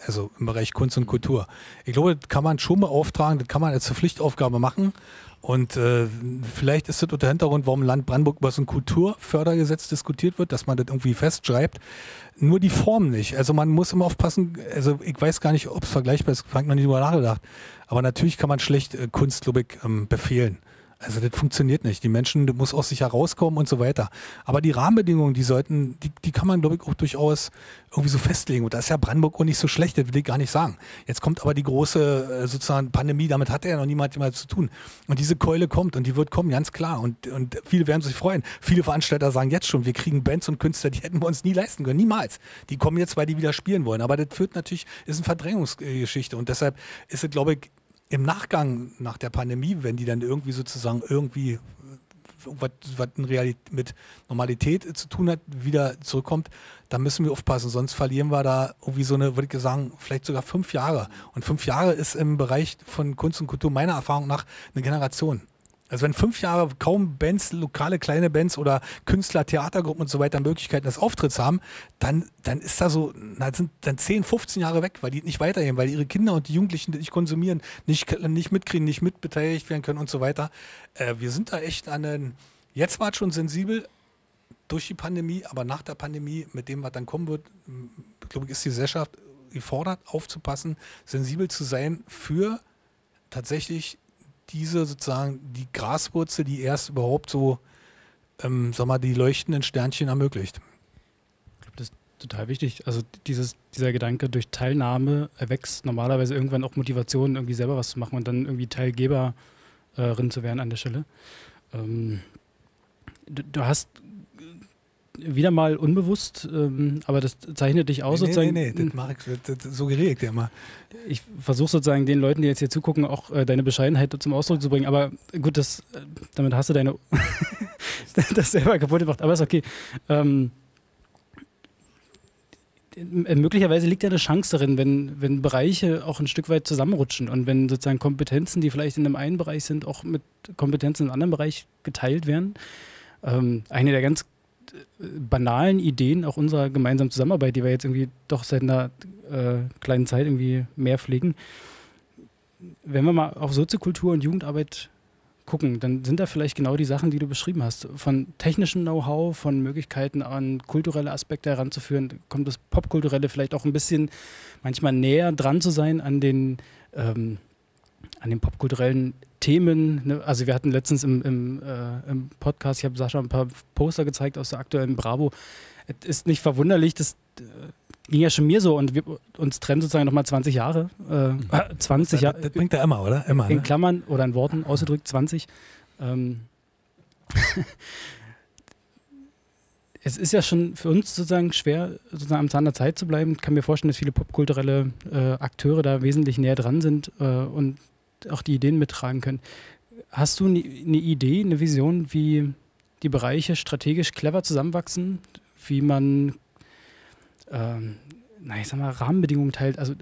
Also im Bereich Kunst und Kultur. Ich glaube, das kann man schon beauftragen, das kann man als Pflichtaufgabe machen. Und äh, vielleicht ist das der Hintergrund, warum Land Brandenburg über so ein Kulturfördergesetz diskutiert wird, dass man das irgendwie festschreibt. Nur die Form nicht. Also man muss immer aufpassen, also ich weiß gar nicht, ob es vergleichbar ist, ich habe noch nie drüber nachgedacht. Aber natürlich kann man schlecht äh, Kunst, ähm, befehlen. Also das funktioniert nicht. Die Menschen, das muss aus sich herauskommen und so weiter. Aber die Rahmenbedingungen, die sollten, die, die kann man, glaube ich, auch durchaus irgendwie so festlegen. Und da ist ja Brandenburg auch nicht so schlecht, das will ich gar nicht sagen. Jetzt kommt aber die große äh, sozusagen Pandemie, damit hat er ja noch niemand immer zu tun. Und diese Keule kommt und die wird kommen, ganz klar. Und, und viele werden sich freuen. Viele Veranstalter sagen jetzt schon, wir kriegen Bands und Künstler, die hätten wir uns nie leisten können. Niemals. Die kommen jetzt, weil die wieder spielen wollen. Aber das führt natürlich, ist eine Verdrängungsgeschichte. Und deshalb ist es, glaube ich, im Nachgang nach der Pandemie, wenn die dann irgendwie sozusagen irgendwie was, was mit Normalität zu tun hat, wieder zurückkommt, dann müssen wir aufpassen, sonst verlieren wir da irgendwie so eine, würde ich sagen, vielleicht sogar fünf Jahre. Und fünf Jahre ist im Bereich von Kunst und Kultur meiner Erfahrung nach eine Generation. Also wenn fünf Jahre kaum Bands, lokale kleine Bands oder Künstler, Theatergruppen und so weiter Möglichkeiten des Auftritts haben, dann, dann ist da so, dann sind dann 10, 15 Jahre weg, weil die nicht weitergehen, weil ihre Kinder und die Jugendlichen die nicht konsumieren, nicht, nicht mitkriegen, nicht mitbeteiligt werden können und so weiter. Äh, wir sind da echt an den, jetzt war es schon sensibel durch die Pandemie, aber nach der Pandemie, mit dem, was dann kommen wird, glaube ich, ist die Gesellschaft gefordert, aufzupassen, sensibel zu sein für tatsächlich diese sozusagen die Graswurzel, die erst überhaupt so, ähm, sag mal, die leuchtenden Sternchen ermöglicht. Ich glaube, das ist total wichtig. Also dieses, dieser Gedanke, durch Teilnahme erwächst normalerweise irgendwann auch Motivation, irgendwie selber was zu machen und dann irgendwie Teilgeberin zu werden an der Stelle. Ähm, du, du hast wieder mal unbewusst, ähm, aber das zeichnet dich aus nee, sozusagen. Nee, nee, das mache ich, das, das suggeriere ich dir mal. Ich versuche sozusagen den Leuten, die jetzt hier zugucken, auch äh, deine Bescheidenheit zum Ausdruck zu bringen, aber gut, das, äh, damit hast du deine das selber kaputt gemacht, aber ist okay. Ähm, möglicherweise liegt ja eine Chance darin, wenn, wenn Bereiche auch ein Stück weit zusammenrutschen und wenn sozusagen Kompetenzen, die vielleicht in einem einen Bereich sind, auch mit Kompetenzen in einem anderen Bereich geteilt werden. Ähm, eine der ganz banalen Ideen auch unserer gemeinsamen Zusammenarbeit, die wir jetzt irgendwie doch seit einer äh, kleinen Zeit irgendwie mehr pflegen. Wenn wir mal auf Soziokultur und Jugendarbeit gucken, dann sind da vielleicht genau die Sachen, die du beschrieben hast. Von technischem Know-how, von Möglichkeiten an kulturelle Aspekte heranzuführen, kommt das Popkulturelle vielleicht auch ein bisschen manchmal näher dran zu sein an den, ähm, an den popkulturellen Themen, ne? also wir hatten letztens im, im, äh, im Podcast, ich habe Sascha ein paar Poster gezeigt aus der aktuellen Bravo. Es ist nicht verwunderlich, das äh, ging ja schon mir so und wir, uns trennen sozusagen nochmal 20 Jahre. Äh, 20 Jahre. Das bringt er immer, oder? Immer. In ne? Klammern oder in Worten ausgedrückt 20. Ähm, es ist ja schon für uns sozusagen schwer, sozusagen am Zahn der Zeit zu bleiben. Ich kann mir vorstellen, dass viele popkulturelle äh, Akteure da wesentlich näher dran sind äh, und auch die Ideen mittragen können. Hast du eine ne Idee, eine Vision, wie die Bereiche strategisch clever zusammenwachsen, wie man, ähm, na, ich sag mal, Rahmenbedingungen teilt? Also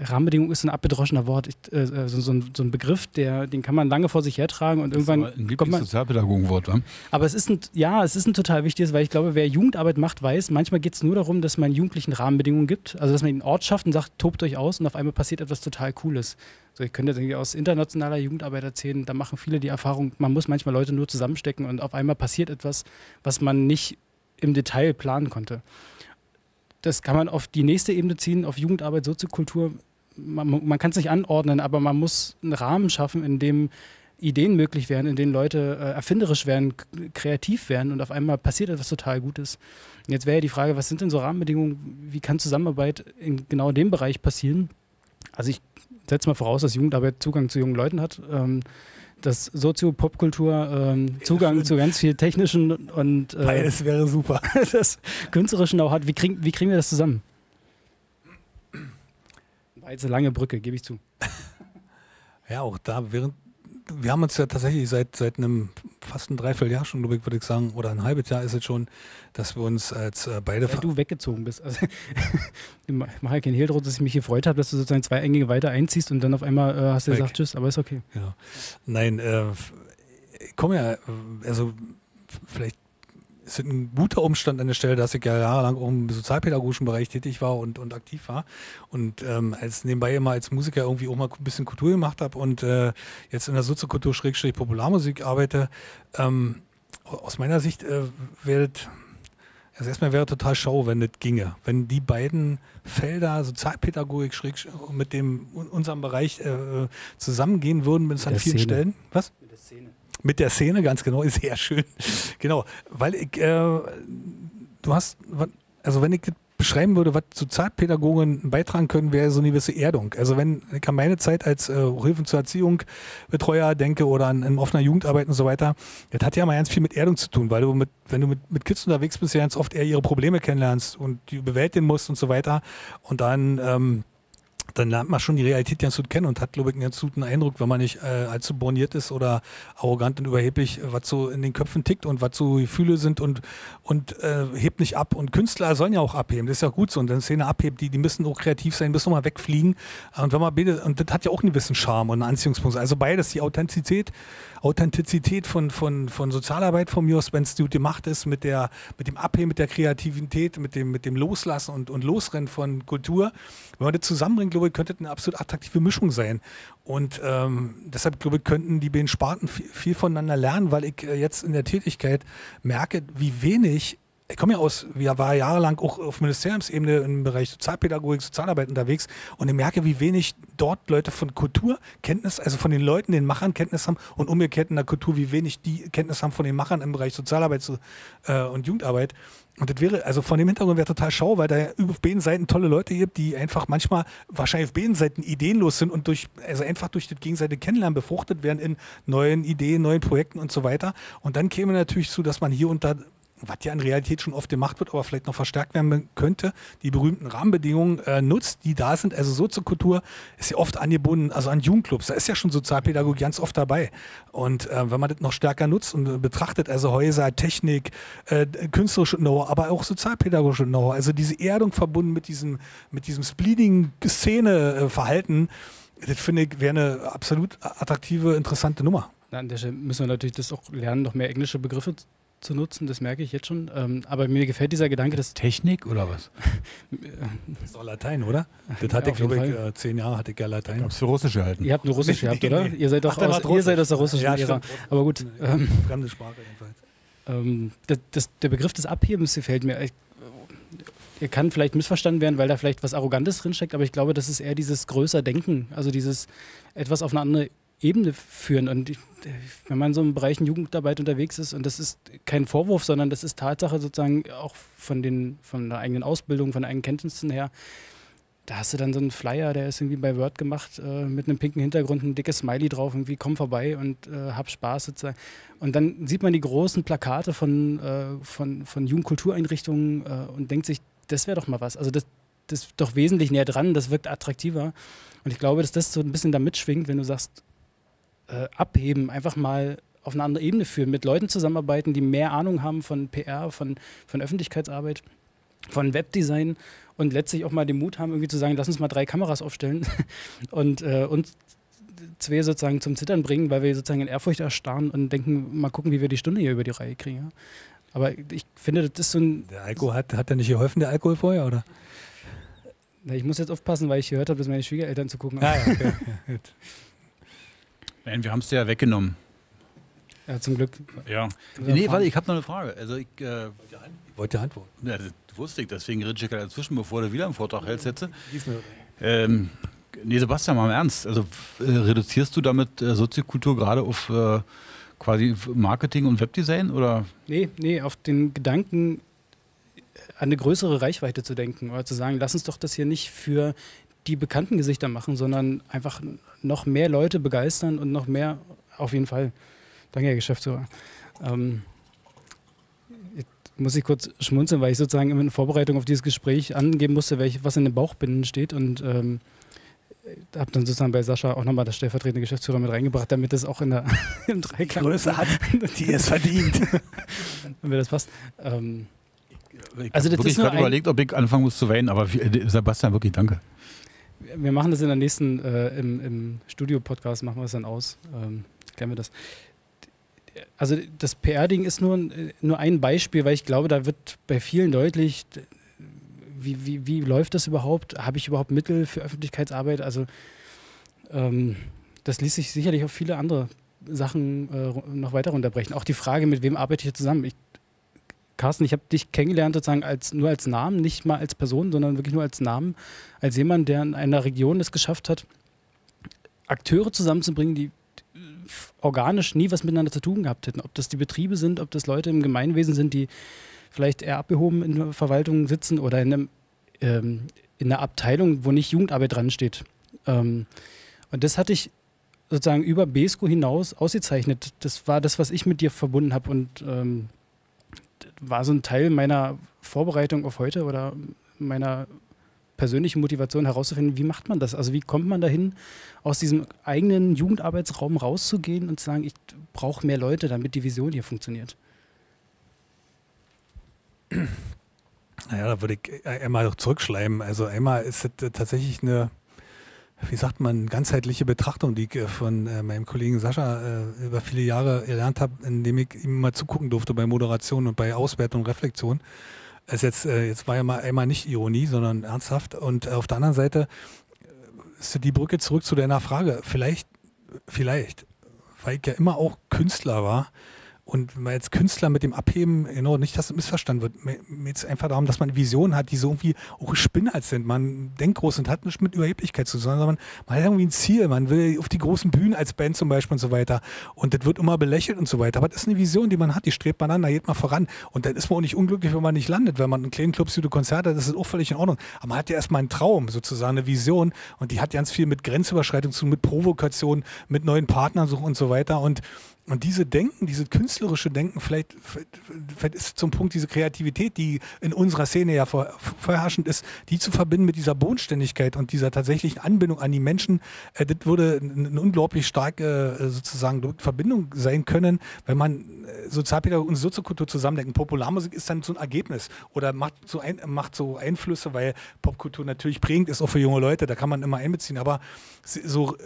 Rahmenbedingung ist ein abgedroschener Wort. Ich, äh, äh, so, so, ein, so, ein, Begriff, der, den kann man lange vor sich hertragen und das irgendwann. Ist ein kommt man, Sozialpädagogenwort, wa? Aber es ist ein, ja, es ist ein total wichtiges, weil ich glaube, wer Jugendarbeit macht, weiß, manchmal geht es nur darum, dass man Jugendlichen Rahmenbedingungen gibt. Also dass man einen Ort schafft und sagt, tobt euch aus und auf einmal passiert etwas total Cooles. So, ich könnte jetzt aus internationaler Jugendarbeit erzählen, da machen viele die Erfahrung, man muss manchmal Leute nur zusammenstecken und auf einmal passiert etwas, was man nicht im Detail planen konnte. Das kann man auf die nächste Ebene ziehen, auf Jugendarbeit, Soziokultur. Man, man kann es nicht anordnen, aber man muss einen Rahmen schaffen, in dem Ideen möglich werden, in denen Leute äh, erfinderisch werden, kreativ werden und auf einmal passiert etwas total Gutes. Und jetzt wäre ja die Frage, was sind denn so Rahmenbedingungen, wie kann Zusammenarbeit in genau dem Bereich passieren? Also ich setze mal voraus, dass Jugendarbeit Zugang zu jungen Leuten hat. Ähm, dass Sozio-Popkultur ähm, Zugang ja, zu ganz viel technischen und äh, Beides wäre super. das künstlerischen auch hat. Wie, krieg, wie kriegen wir das zusammen? War jetzt eine lange Brücke, gebe ich zu. Ja, auch da während wir haben uns ja tatsächlich seit, seit einem fast ein Dreivierteljahr schon, glaube ich, würde ich sagen, oder ein halbes Jahr ist es schon, dass wir uns als äh, beide. Weil du weggezogen bist. Also, ich mache ja keinen Hehl draus, dass ich mich gefreut habe, dass du sozusagen zwei Eingänge weiter einziehst und dann auf einmal äh, hast du Weg. gesagt, tschüss, aber ist okay. Ja. Nein, äh, komm ja, also vielleicht ist ein guter Umstand an der Stelle, dass ich ja jahrelang auch im sozialpädagogischen Bereich tätig war und, und aktiv war. Und ähm, als nebenbei immer als Musiker irgendwie auch mal ein bisschen Kultur gemacht habe und äh, jetzt in der Soziokultur Schrägstrich Popularmusik arbeite. Ähm, aus meiner Sicht äh, werdet also erstmal wäre total schau, wenn das ginge. Wenn die beiden Felder, Sozialpädagogik schräg, mit dem unserem Bereich äh, zusammengehen würden, wenn es an vielen Szene. Stellen. Was? Mit der Szene. Mit der Szene, ganz genau, ist sehr schön. genau, weil ich, äh, du hast, also wenn ich beschreiben würde, was Sozialpädagogen beitragen können, wäre so eine gewisse Erdung. Also wenn ich an meine Zeit als äh, Hilfe zur Erziehung Betreuer denke oder an, an offener Jugendarbeit und so weiter, das hat ja mal ganz viel mit Erdung zu tun, weil du mit, wenn du mit, mit Kids unterwegs bist, ja ganz oft eher ihre Probleme kennenlernst und die bewältigen musst und so weiter und dann ähm, dann lernt man schon die Realität ganz gut kennen und hat, glaube ich, einen ganz guten Eindruck, wenn man nicht äh, allzu borniert ist oder arrogant und überheblich, was so in den Köpfen tickt und was so Gefühle sind und, und äh, hebt nicht ab. Und Künstler sollen ja auch abheben, das ist ja gut so. Und wenn Szene abhebt, die, die müssen auch kreativ sein, müssen auch mal wegfliegen. Und wenn man beide, und das hat ja auch einen gewissen Charme und einen Anziehungspunkt. Also beides, die Authentizität, Authentizität von, von, von Sozialarbeit von mir aus, wenn es gemacht ist, mit, der, mit dem Abheben, mit der Kreativität, mit dem, mit dem Loslassen und, und Losrennen von Kultur. Wenn man das zusammenbringt, glaube ich, könnte eine absolut attraktive Mischung sein. Und ähm, deshalb, glaube ich, könnten die beiden Sparten viel, viel voneinander lernen, weil ich äh, jetzt in der Tätigkeit merke, wie wenig ich komme ja aus, wir war jahrelang auch auf Ministeriumsebene im Bereich Sozialpädagogik, Sozialarbeit unterwegs und ich merke, wie wenig dort Leute von Kulturkenntnis, also von den Leuten, den Machern Kenntnis haben und umgekehrt in der Kultur, wie wenig die Kenntnis haben von den Machern im Bereich Sozialarbeit äh, und Jugendarbeit. Und das wäre, also von dem Hintergrund wäre total schau, weil da auf beiden Seiten tolle Leute gibt, die einfach manchmal wahrscheinlich auf beiden Seiten ideenlos sind und durch, also einfach durch das gegenseitige Kennenlernen befruchtet werden in neuen Ideen, neuen Projekten und so weiter. Und dann käme natürlich zu, dass man hier da was ja in Realität schon oft gemacht wird, aber vielleicht noch verstärkt werden könnte, die berühmten Rahmenbedingungen äh, nutzt, die da sind. Also Soziokultur ist ja oft angebunden, also an Jugendclubs, da ist ja schon Sozialpädagogik ganz oft dabei. Und äh, wenn man das noch stärker nutzt und betrachtet, also Häuser, Technik, äh, künstlerische Know-how, aber auch sozialpädagogische Know-how, also diese Erdung verbunden mit diesem, mit diesem Spleeding-Szene-Verhalten, das finde ich wäre eine absolut attraktive, interessante Nummer. An der Stelle müssen wir natürlich das auch lernen, noch mehr englische Begriffe zu nutzen, das merke ich jetzt schon. Ähm, aber mir gefällt dieser Gedanke, dass. Technik oder was? das ist doch Latein, oder? Das hatte ich, glaube ich, äh, zehn Jahre hatte ich ja Latein. Habst du Russisch gehalten? Ihr habt nur Russisch gehabt, oder? Ihr seid doch aus, ihr seid aus der russischen ja, Ära. Aber gut. Ähm, Fremde Sprache jedenfalls. Ähm, das, das, der Begriff des Abhebens gefällt mir. Ich, er kann vielleicht missverstanden werden, weil da vielleicht was Arrogantes drinsteckt, aber ich glaube, das ist eher dieses größer Denken, also dieses etwas auf eine andere Ebene führen. Und wenn man so im Bereich Jugendarbeit unterwegs ist, und das ist kein Vorwurf, sondern das ist Tatsache sozusagen auch von, den, von der eigenen Ausbildung, von den eigenen Kenntnissen her, da hast du dann so einen Flyer, der ist irgendwie bei Word gemacht, äh, mit einem pinken Hintergrund, ein dickes Smiley drauf, irgendwie komm vorbei und äh, hab Spaß sozusagen. Und dann sieht man die großen Plakate von, äh, von, von Jugendkultureinrichtungen äh, und denkt sich, das wäre doch mal was. Also das, das ist doch wesentlich näher dran, das wirkt attraktiver. Und ich glaube, dass das so ein bisschen da mitschwingt, wenn du sagst, äh, abheben, einfach mal auf eine andere Ebene führen, mit Leuten zusammenarbeiten, die mehr Ahnung haben von PR, von, von Öffentlichkeitsarbeit. von Webdesign und letztlich auch mal den Mut haben, irgendwie zu sagen, lass uns mal drei Kameras aufstellen und äh, uns zwei sozusagen zum Zittern bringen, weil wir sozusagen in Ehrfurcht erstarren und denken, mal gucken, wie wir die Stunde hier über die Reihe kriegen. Ja? Aber ich finde, das ist so ein. Der Alkohol hat, hat der nicht geholfen, der Alkohol vorher, oder? Na, ich muss jetzt aufpassen, weil ich gehört habe, dass meine Schwiegereltern zu gucken Ah, ja, okay. Nein, wir haben es dir ja weggenommen. Ja, zum Glück. Ja. Nee, warte, ich habe noch eine Frage. Also ich, äh, Ich wollte antworten. ja, das wusste ich, deswegen rede ich ja dazwischen, bevor du wieder einen Vortrag hältst jetzt. Ähm, nee, Sebastian, mal im Ernst. Also äh, reduzierst du damit äh, Soziokultur gerade auf äh, quasi Marketing und Webdesign oder? Nee, nee, auf den Gedanken, an eine größere Reichweite zu denken oder zu sagen, lass uns doch das hier nicht für die bekannten Gesichter machen, sondern einfach noch mehr Leute begeistern und noch mehr, auf jeden Fall. Danke, Herr Geschäftsführer. Ähm, jetzt muss ich kurz schmunzeln, weil ich sozusagen in Vorbereitung auf dieses Gespräch angeben musste, welch, was in den Bauchbinden steht und ähm, habe dann sozusagen bei Sascha auch nochmal das stellvertretende Geschäftsführer mit reingebracht, damit es auch in der, im Dreiklang Größe hat, die es verdient. wenn mir das passt. Ähm, Ich Also habe das wirklich gerade überlegt, ob ich anfangen muss zu weinen, aber wie, Sebastian, wirklich danke. Wir machen das in der nächsten, äh, im, im Studio-Podcast machen wir es dann aus. Ähm, klären wir das. Also das PR-Ding ist nur, nur ein Beispiel, weil ich glaube, da wird bei vielen deutlich, wie, wie, wie läuft das überhaupt? Habe ich überhaupt Mittel für Öffentlichkeitsarbeit? Also ähm, das ließ sich sicherlich auf viele andere Sachen äh, noch weiter runterbrechen. Auch die Frage, mit wem arbeite ich zusammen? Ich, Carsten, ich habe dich kennengelernt sozusagen als, nur als Namen, nicht mal als Person, sondern wirklich nur als Namen als jemand, der in einer Region es geschafft hat, Akteure zusammenzubringen, die organisch nie was miteinander zu tun gehabt hätten. Ob das die Betriebe sind, ob das Leute im Gemeinwesen sind, die vielleicht eher abgehoben in der Verwaltung sitzen oder in, einem, ähm, in einer Abteilung, wo nicht Jugendarbeit dran steht. Ähm, und das hatte ich sozusagen über BESCO hinaus ausgezeichnet. Das war das, was ich mit dir verbunden habe und ähm, war so ein Teil meiner Vorbereitung auf heute oder meiner persönlichen Motivation herauszufinden, wie macht man das? Also wie kommt man dahin, aus diesem eigenen Jugendarbeitsraum rauszugehen und zu sagen, ich brauche mehr Leute, damit die Vision hier funktioniert. Naja, da würde ich einmal noch zurückschleimen. Also einmal ist es äh, tatsächlich eine, wie sagt man, ganzheitliche Betrachtung, die ich äh, von äh, meinem Kollegen Sascha äh, über viele Jahre gelernt habe, indem ich ihm mal zugucken durfte bei Moderation und bei Auswertung und Reflexion. Es jetzt, jetzt war ja mal einmal nicht Ironie, sondern ernsthaft. Und auf der anderen Seite ist die Brücke zurück zu deiner Frage. Vielleicht, vielleicht, weil ich ja immer auch Künstler war, und mal als Künstler mit dem Abheben, genau, nicht, dass es missverstanden wird. Mir mir geht es einfach darum, dass man eine Vision hat, die so irgendwie auch Spinnert sind. Man denkt groß und hat nicht mit Überheblichkeit zu tun, sondern man hat irgendwie ein Ziel. Man will auf die großen Bühnen als Band zum Beispiel und so weiter. Und das wird immer belächelt und so weiter. Aber das ist eine Vision, die man hat, die strebt man an, da geht man voran. Und dann ist man auch nicht unglücklich, wenn man nicht landet. Wenn man in kleinen Clubs gute Konzerte hat, das ist auch völlig in Ordnung. Aber man hat ja erstmal einen Traum, sozusagen eine Vision. Und die hat ganz viel mit Grenzüberschreitung zu tun, mit Provokation, mit neuen Partnern und so weiter. Und und diese Denken, diese künstlerische Denken, vielleicht, vielleicht ist zum Punkt diese Kreativität, die in unserer Szene ja vor, vorherrschend ist, die zu verbinden mit dieser Bodenständigkeit und dieser tatsächlichen Anbindung an die Menschen, äh, das würde eine unglaublich starke äh, sozusagen Verbindung sein können, wenn man äh, Sozialpädagogik und Soziokultur zusammendenken. Popularmusik ist dann so ein Ergebnis oder macht so, ein, macht so Einflüsse, weil Popkultur natürlich prägend ist, auch für junge Leute, da kann man immer einbeziehen, aber so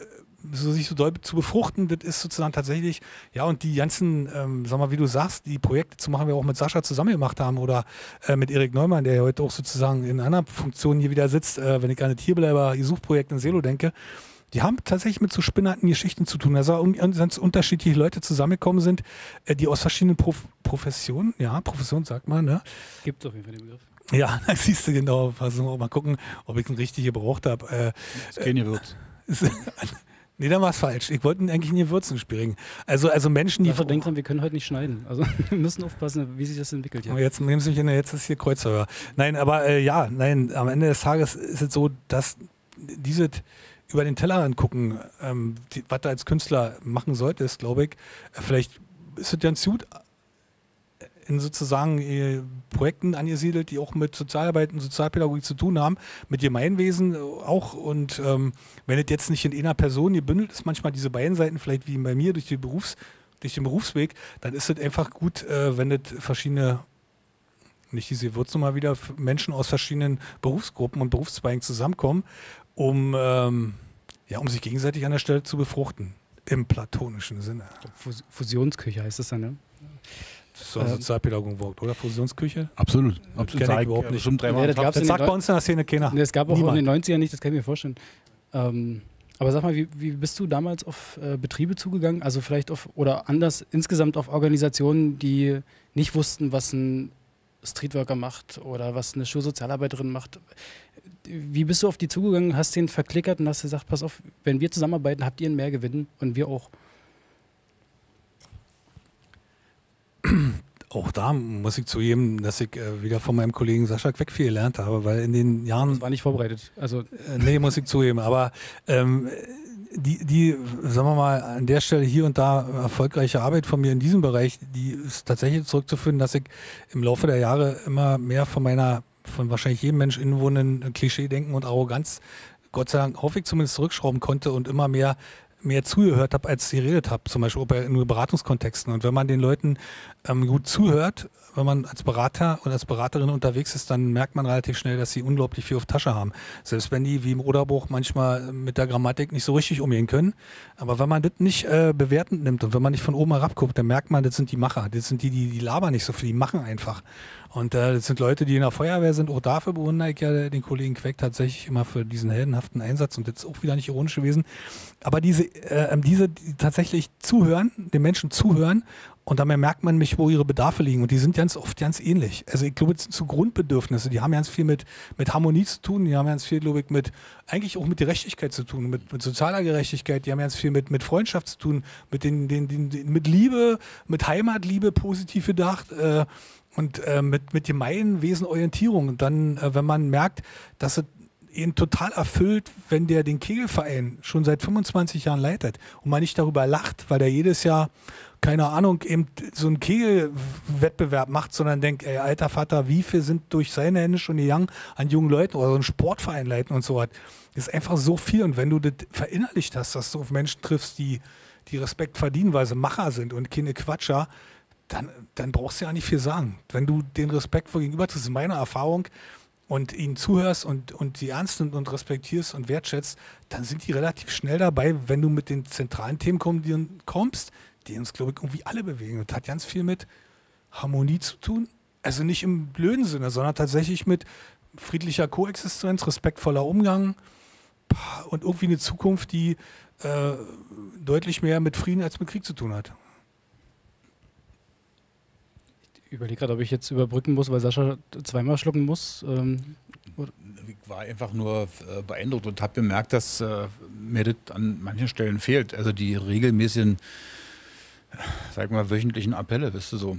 so sich so doll zu befruchten, das ist sozusagen tatsächlich, ja, und die ganzen, ähm, sag mal, wie du sagst, die Projekte zu machen, wir auch mit Sascha zusammen gemacht haben oder äh, mit Erik Neumann, der ja heute auch sozusagen in einer Funktion hier wieder sitzt, äh, wenn ich an das Hierbleiber Suchprojekt in Selo denke, die haben tatsächlich mit so spinnarten Geschichten zu tun. Also ganz unterschiedliche Leute zusammengekommen sind, äh, die aus verschiedenen Prof Professionen, ja, Profession sagt man, ne? Gibt es auf jeden Fall den Begriff. Ja, das siehst du genau. Versuchen mal gucken, ob ich ihn richtig gebraucht habe. Äh, Das kein Gewürz. Nee, dann war es falsch. Ich wollte eigentlich in die Würzen springen. Also, also Menschen, die. Dafür denkt dran, wir können heute nicht schneiden. Also wir müssen aufpassen, wie sich das entwickelt. Ja. Aber Jetzt nehmen Sie mich in, jetzt ist hier Kreuzfeuer. Nein, aber äh, ja, nein, am Ende des Tages ist es so, dass diese über den Tellerrand gucken, ähm, die, was du als Künstler machen solltest, glaube ich, vielleicht ist es ganz gut in sozusagen äh, Projekten angesiedelt, die auch mit Sozialarbeit und Sozialpädagogik zu tun haben, mit Gemeinwesen auch. Und ähm, wenn es jetzt nicht in einer Person gebündelt ist, manchmal diese beiden Seiten, vielleicht wie bei mir durch, die Berufs-, durch den Berufsweg, dann ist es einfach gut, äh, wenn es verschiedene Nicht diese Würznummer wieder Menschen aus verschiedenen Berufsgruppen und Berufszweigen zusammenkommen, um, ähm, ja, um sich gegenseitig an der Stelle zu befruchten. Im platonischen Sinne. Fus Fusionsküche heißt es dann, ne? Das ist so ein ähm, Sozialpädagogenwort, oder? Fusionsküche? Absolut. Absolut. Kenne ich überhaupt nicht. Schon dreimal das, das sagt bei uns in der Szene keiner. Nee, das gab auch Niemand. in den 90ern nicht, das kann ich mir vorstellen. Ähm, aber sag mal, wie, wie bist du damals auf äh, Betriebe zugegangen? Also vielleicht auf, oder anders insgesamt auf Organisationen, die nicht wussten, was ein Streetworker macht oder was eine Schulsozialarbeiterin macht. Wie bist du auf die zugegangen, hast den verklickert und hast gesagt, pass auf, wenn wir zusammenarbeiten, habt ihr einen Mehrgewinn und wir auch? Auch da muss ich zugeben, dass ich äh, wieder von meinem Kollegen Sascha Queck viel gelernt habe, weil in den Jahren. Das war nicht vorbereitet. Also äh, nee, muss ich zugeben. Aber ähm, die, die, sagen wir mal, an der Stelle hier und da erfolgreiche Arbeit von mir in diesem Bereich, die ist tatsächlich zurückzuführen, dass ich im Laufe der Jahre immer mehr von meiner, von wahrscheinlich jedem Mensch inwohnenden Klischee-Denken und Arroganz, Gott sei Dank, hoffe ich zumindest zurückschrauben konnte und immer mehr mehr zugehört habe, als geredet habe, zum Beispiel bei nur Beratungskontexten. Und wenn man den Leuten ähm, gut zuhört, wenn man als Berater und als Beraterin unterwegs ist, dann merkt man relativ schnell, dass sie unglaublich viel auf Tasche haben. Selbst wenn die, wie im Oderbuch, manchmal mit der Grammatik nicht so richtig umgehen können. Aber wenn man das nicht äh, bewertend nimmt und wenn man nicht von oben herab guckt, dann merkt man, das sind die Macher. Das sind die, die, die labern nicht so viel, die machen einfach. Und äh, das sind Leute, die in der Feuerwehr sind. Auch dafür bewundere ich ja den Kollegen Queck tatsächlich immer für diesen heldenhaften Einsatz. Und ist auch wieder nicht ironisch gewesen. Aber diese, äh, ähm, diese die tatsächlich zuhören, den Menschen zuhören und dann merkt man mich, wo ihre Bedarfe liegen. Und die sind ganz oft ganz ähnlich. Also ich glaube, das sind so Grundbedürfnisse. Die haben ganz viel mit, mit Harmonie zu tun. Die haben ganz viel, glaube ich, mit, eigentlich auch mit Gerechtigkeit zu tun, mit, mit sozialer Gerechtigkeit. Die haben ganz viel mit, mit Freundschaft zu tun, mit, den, den, den, mit Liebe, mit Heimatliebe positiv gedacht. Äh, und äh, mit, mit Gemeinwesen Orientierung. Und dann, äh, wenn man merkt, dass es ihn total erfüllt, wenn der den Kegelverein schon seit 25 Jahren leitet und man nicht darüber lacht, weil der jedes Jahr keine Ahnung, eben so einen Kegelwettbewerb macht, sondern denkt, ey, alter Vater, wie viel sind durch seine Hände schon gegangen an jungen Leuten oder so einen Sportverein leiten und so was. Ist einfach so viel. Und wenn du das verinnerlicht hast, dass du auf Menschen triffst, die, die Respekt verdienen, weil sie Macher sind und keine Quatscher, dann, dann brauchst du ja nicht viel sagen. Wenn du den Respekt vor gegenüber, das ist meine Erfahrung, und ihnen zuhörst und, und die ernst nimmt und respektierst und wertschätzt, dann sind die relativ schnell dabei, wenn du mit den zentralen Themen kommst, die uns, glaube ich, irgendwie alle bewegen. Und hat ganz viel mit Harmonie zu tun. Also nicht im blöden Sinne, sondern tatsächlich mit friedlicher Koexistenz, respektvoller Umgang und irgendwie eine Zukunft, die äh, deutlich mehr mit Frieden als mit Krieg zu tun hat. Ich überlege gerade, ob ich jetzt überbrücken muss, weil Sascha zweimal schlucken muss. Ähm, ich war einfach nur äh, beeindruckt und habe bemerkt, dass äh, mir das an manchen Stellen fehlt. Also die regelmäßigen sag mal, wöchentlichen Appelle, wisst du so.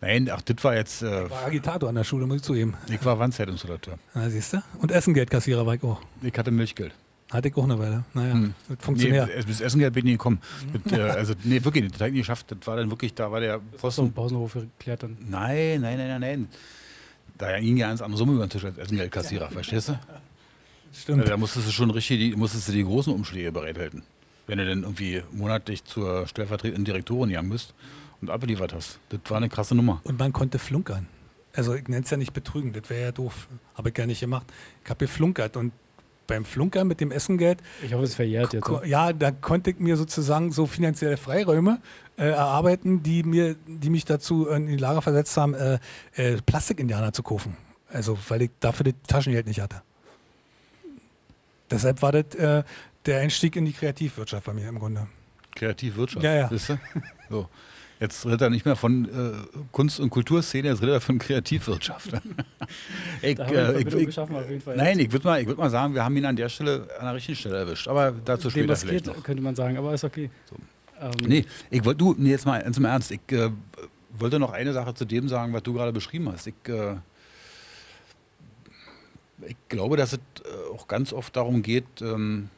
Nein, ach, das war jetzt. Äh, war Agitator an der Schule, muss ich zugeben. Ich war Wandzeitinstallateur. Na, siehst du? Und Essengeldkassierer war ich auch. Ich hatte Milchgeld. Hatte ich auch eine Weile. Naja, hm. das funktioniert. Nee, bis Essengeld bin ich nicht gekommen. mit, äh, also, nee, wirklich nicht. Das habe ich nicht geschafft. Das war dann wirklich, da war der Posten. Das Pausenhof geklärt dann. Nein, nein, nein, nein, nein. Da ging ja eins andere Summe über den Tisch als Essengeldkassierer, verstehst du? Stimmt. Also, da musstest du schon richtig, die, musstest du die großen Umschläge bereithalten wenn du dann irgendwie monatlich zur stellvertretenden Direktorin gegangen bist und abgeliefert hast. Das war eine krasse Nummer. Und man konnte flunkern. Also ich nenne es ja nicht betrügen, das wäre ja doof. Habe ich gar nicht gemacht. Ich habe geflunkert und beim Flunkern mit dem Essengeld. Ich hoffe, es verjährt jetzt. Ja, da konnte ich mir sozusagen so finanzielle Freiräume äh, erarbeiten, die mir, die mich dazu in die Lage versetzt haben, äh, äh, Plastikindianer zu kaufen. Also, weil ich dafür das Taschengeld nicht hatte. Deshalb war das äh, der Einstieg in die Kreativwirtschaft bei mir im Grunde. Kreativwirtschaft? Ja, ja. So. Jetzt redet er nicht mehr von äh, Kunst- und Kulturszene, jetzt redet er von Kreativwirtschaft. ich, äh, ich, ich, nein, ich würde mal, würd mal sagen, wir haben ihn an der Stelle, an der richtigen Stelle erwischt. Aber dazu später vielleicht noch. könnte man sagen, aber ist okay. So. Ähm. Nee, ich wollte, du, nee, jetzt mal zum Ernst. Ich äh, wollte noch eine Sache zu dem sagen, was du gerade beschrieben hast. Ich, äh, ich glaube, dass es äh, auch ganz oft darum geht, ähm,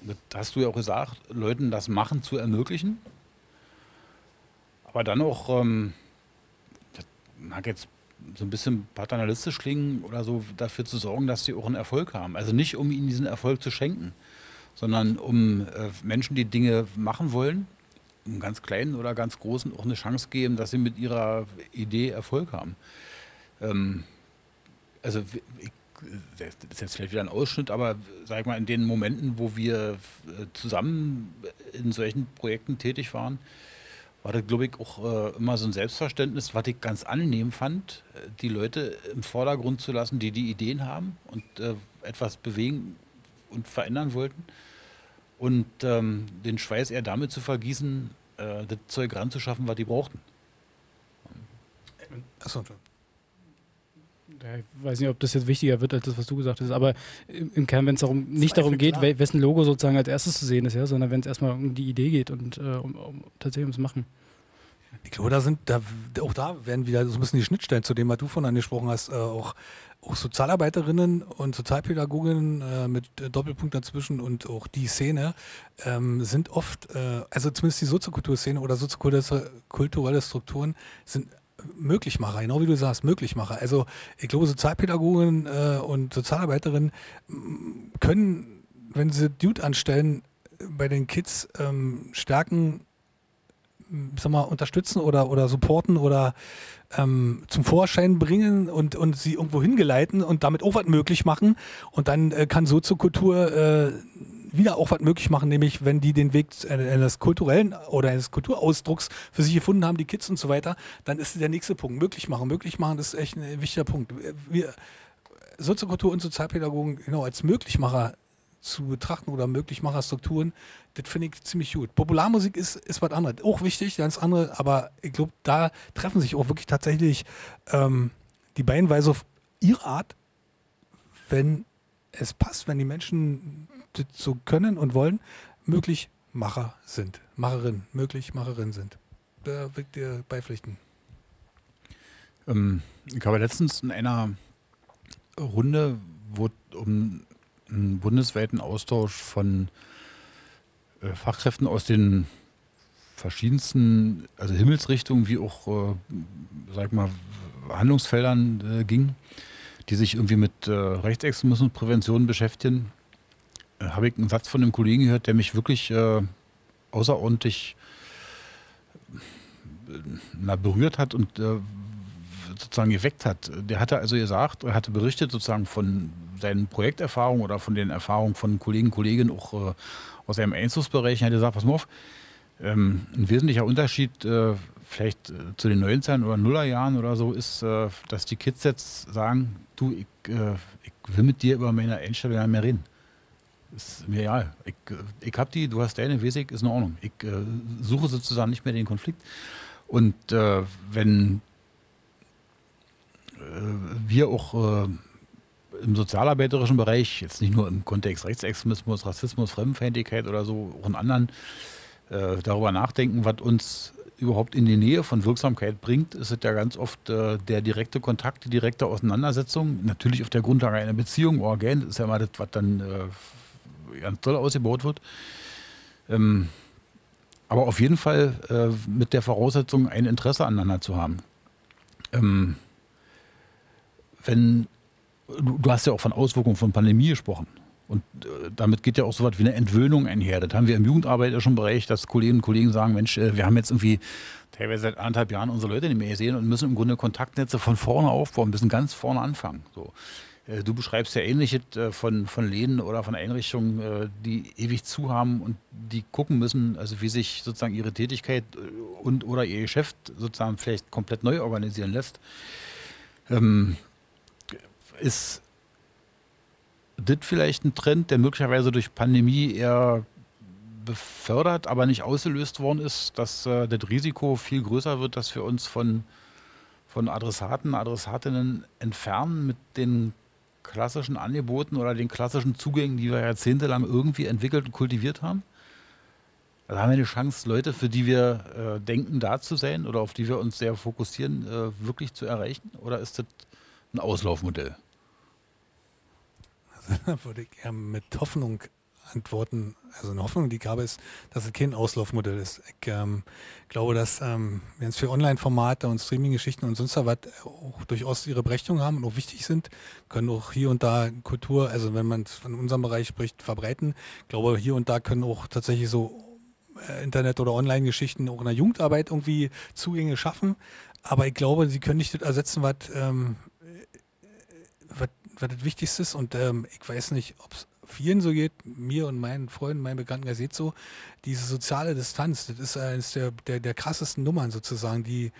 das hast du ja auch gesagt, Leuten das Machen zu ermöglichen. Aber dann auch, ähm, das mag jetzt so ein bisschen paternalistisch klingen oder so, dafür zu sorgen, dass sie auch einen Erfolg haben. Also nicht, um ihnen diesen Erfolg zu schenken, sondern um äh, Menschen, die Dinge machen wollen, im ganz kleinen oder ganz großen auch eine Chance geben, dass sie mit ihrer Idee Erfolg haben. Ähm, also ich, das ist jetzt vielleicht wieder ein Ausschnitt, aber sag mal, in den Momenten, wo wir äh, zusammen in solchen Projekten tätig waren, war das, glaube ich, auch äh, immer so ein Selbstverständnis, was ich ganz angenehm fand, äh, die Leute im Vordergrund zu lassen, die die Ideen haben und äh, etwas bewegen und verändern wollten. Und ähm, den Schweiß eher damit zu vergießen, äh, das Zeug ranzuschaffen, was die brauchten. Achso, ich weiß nicht, ob das jetzt wichtiger wird als das, was du gesagt hast, aber im Kern, wenn es darum, nicht darum geht, klar. wessen Logo sozusagen als erstes zu sehen ist, ja, sondern wenn es erstmal um die Idee geht und äh, um, um, tatsächlich ums Machen. Ich glaube, da sind, da, auch da werden wieder so ein bisschen die Schnittstellen zu dem, was du von angesprochen hast, äh, auch, auch Sozialarbeiterinnen und Sozialpädagoginnen äh, mit Doppelpunkt dazwischen und auch die Szene ähm, sind oft, äh, also zumindest die Soziokulturszene oder soziokulturelle Strukturen sind Möglichmacher, genau wie du sagst, Möglichmacher. Also ich glaube, Sozialpädagogen äh, und Sozialarbeiterinnen mm, können, wenn sie Dude anstellen, bei den Kids ähm, stärken, mm, sag mal, unterstützen oder, oder supporten oder ähm, zum Vorschein bringen und, und sie irgendwo hingeleiten und damit auch was möglich machen. Und dann äh, kann Soziokultur äh, wieder auch was möglich machen, nämlich wenn die den Weg eines kulturellen oder eines Kulturausdrucks für sich gefunden haben, die Kids und so weiter, dann ist der nächste Punkt. Möglich machen. Möglich machen ist echt ein wichtiger Punkt. Wir, Soziokultur und Sozialpädagogen genau als Möglichmacher zu betrachten oder Möglichmacherstrukturen, das finde ich ziemlich gut. Popularmusik ist, ist was anderes. Auch wichtig, ganz andere, aber ich glaube, da treffen sich auch wirklich tatsächlich ähm, die so auf ihre Art, wenn es passt, wenn die Menschen so können und wollen, Möglichmacher sind. Macherin, Möglichmacherin sind. Da wird dir beipflichten. Ähm, ich habe letztens in einer Runde, wo um einen bundesweiten Austausch von äh, Fachkräften aus den verschiedensten, also Himmelsrichtungen wie auch, äh, sag mal, Handlungsfeldern äh, ging, die sich irgendwie mit äh, Rechtsextremismusprävention beschäftigen, habe ich einen Satz von einem Kollegen gehört, der mich wirklich äh, außerordentlich äh, na, berührt hat und äh, sozusagen geweckt hat. Der hatte also gesagt, er hatte berichtet sozusagen von seinen Projekterfahrungen oder von den Erfahrungen von Kollegen, Kolleginnen auch äh, aus seinem Einzugsbereich. Er hat gesagt, pass mal auf, ähm, ein wesentlicher Unterschied äh, vielleicht äh, zu den 90 oder Nullerjahren oder so ist, äh, dass die Kids jetzt sagen, du, ich, äh, ich will mit dir über meine Einstellung mehr reden. Ist mir egal. Ich, ich habe die, du hast deine, ich, ist in Ordnung. Ich äh, suche sozusagen nicht mehr den Konflikt. Und äh, wenn äh, wir auch äh, im sozialarbeiterischen Bereich, jetzt nicht nur im Kontext Rechtsextremismus, Rassismus, Fremdenfeindlichkeit oder so, auch in anderen, äh, darüber nachdenken, was uns überhaupt in die Nähe von Wirksamkeit bringt, ist es ja ganz oft äh, der direkte Kontakt, die direkte Auseinandersetzung. Natürlich auf der Grundlage einer Beziehung, Organ, das ist ja mal das, was dann äh, ganz toll ausgebaut wird. Ähm, aber auf jeden Fall äh, mit der Voraussetzung, ein Interesse aneinander zu haben. Ähm, wenn, du, du hast ja auch von Auswirkungen von Pandemie gesprochen. Und äh, damit geht ja auch so was wie eine Entwöhnung einher. Das haben wir im Jugendarbeiterischen Bereich, dass Kolleginnen und Kollegen sagen, Mensch, äh, wir haben jetzt irgendwie teilweise seit anderthalb Jahren unsere Leute nicht mehr gesehen und müssen im Grunde Kontaktnetze von vorne aufbauen, müssen ganz vorne anfangen. So. Äh, du beschreibst ja ähnliches von, von Läden oder von Einrichtungen, die ewig zu haben und die gucken müssen, also wie sich sozusagen ihre Tätigkeit und oder ihr Geschäft sozusagen vielleicht komplett neu organisieren lässt. Ähm, ist das vielleicht ein Trend, der möglicherweise durch Pandemie eher befördert, aber nicht ausgelöst worden ist, dass äh, das Risiko viel größer wird, dass wir uns von, von Adressaten, Adressatinnen entfernen mit den klassischen Angeboten oder den klassischen Zugängen, die wir jahrzehntelang irgendwie entwickelt und kultiviert haben? Also haben wir eine Chance, Leute, für die wir äh, denken, da zu sein oder auf die wir uns sehr fokussieren, äh, wirklich zu erreichen? Oder ist das ein Auslaufmodell? würde ich eher mit Hoffnung antworten. Also eine Hoffnung, die ich habe, ist, dass es kein Auslaufmodell ist. Ich ähm, glaube, dass ähm, wenn es für Online-Formate und Streaming-Geschichten und sonst was auch durchaus ihre Berechtigung haben und auch wichtig sind, können auch hier und da Kultur, also wenn man von unserem Bereich spricht, verbreiten. Ich glaube, hier und da können auch tatsächlich so äh, Internet- oder Online-Geschichten auch in der Jugendarbeit irgendwie Zugänge schaffen. aber ich glaube, sie können nicht das ersetzen, was, ähm, was, was das Wichtigste ist. Und ähm, ich weiß nicht, ob es vielen so geht, mir und meinen Freunden, meinen Bekannten, ihr seht so, diese soziale Distanz, das ist eines der, der, der krassesten Nummern sozusagen, die,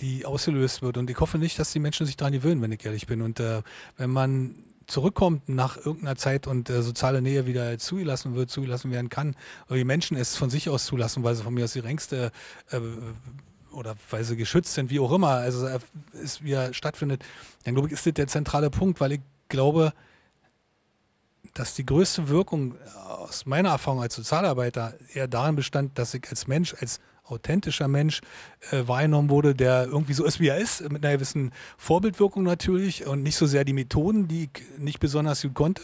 die ausgelöst wird. Und ich hoffe nicht, dass die Menschen sich daran gewöhnen, wenn ich ehrlich bin. Und äh, wenn man zurückkommt nach irgendeiner Zeit und äh, soziale Nähe wieder zugelassen wird, zugelassen werden kann, oder die Menschen es von sich aus zulassen, weil sie von mir aus die Rängste äh, oder weil sie geschützt sind, wie auch immer, also äh, es wieder stattfindet, dann glaube ich, ist das der zentrale Punkt, weil ich glaube, dass die größte Wirkung aus meiner Erfahrung als Sozialarbeiter eher darin bestand, dass ich als Mensch, als authentischer Mensch äh, wahrgenommen wurde, der irgendwie so ist, wie er ist, mit einer gewissen Vorbildwirkung natürlich und nicht so sehr die Methoden, die ich nicht besonders gut konnte.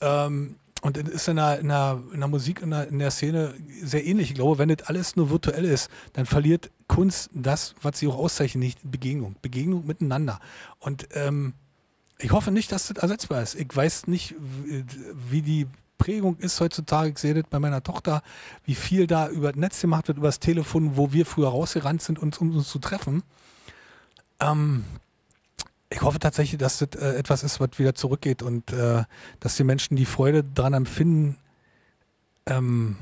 Ähm, und es ist in der, in der, in der Musik, in der, in der, Szene sehr ähnlich. Ich glaube, wenn das alles nur virtuell ist, dann verliert Kunst das, was sie auch auszeichnet, nicht Begegnung. Begegnung miteinander. Und ähm, ich hoffe nicht, dass das ersetzbar ist. Ich weiß nicht, wie die Prägung ist heutzutage. Ich sehe das bei meiner Tochter, wie viel da über das Netz gemacht wird, über das Telefon, wo wir früher rausgerannt sind, uns, um uns zu treffen. Ähm, ich hoffe tatsächlich, dass das äh, etwas ist, was wieder zurückgeht und äh, dass die Menschen die Freude daran empfinden, ähm,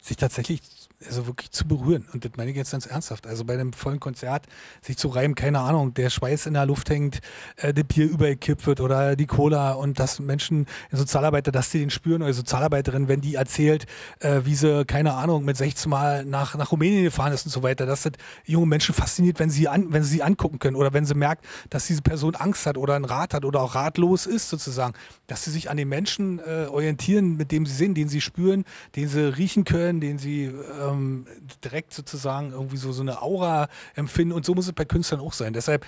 sich tatsächlich also wirklich zu berühren. Und das meine ich jetzt ganz ernsthaft. Also bei einem vollen Konzert sich zu reiben, keine Ahnung, der Schweiß in der Luft hängt, äh, der Bier übergekippt wird oder die Cola und dass Menschen, Sozialarbeiter, dass die den spüren oder Sozialarbeiterin, wenn die erzählt, äh, wie sie, keine Ahnung, mit 16 Mal nach, nach Rumänien gefahren ist und so weiter, dass das junge Menschen fasziniert, wenn sie, an, wenn sie sie angucken können oder wenn sie merkt, dass diese Person Angst hat oder einen Rat hat oder auch ratlos ist sozusagen, dass sie sich an den Menschen äh, orientieren, mit dem sie sind, den sie spüren, den sie riechen können, den sie äh, ähm, direkt sozusagen irgendwie so, so eine Aura empfinden und so muss es bei Künstlern auch sein. Deshalb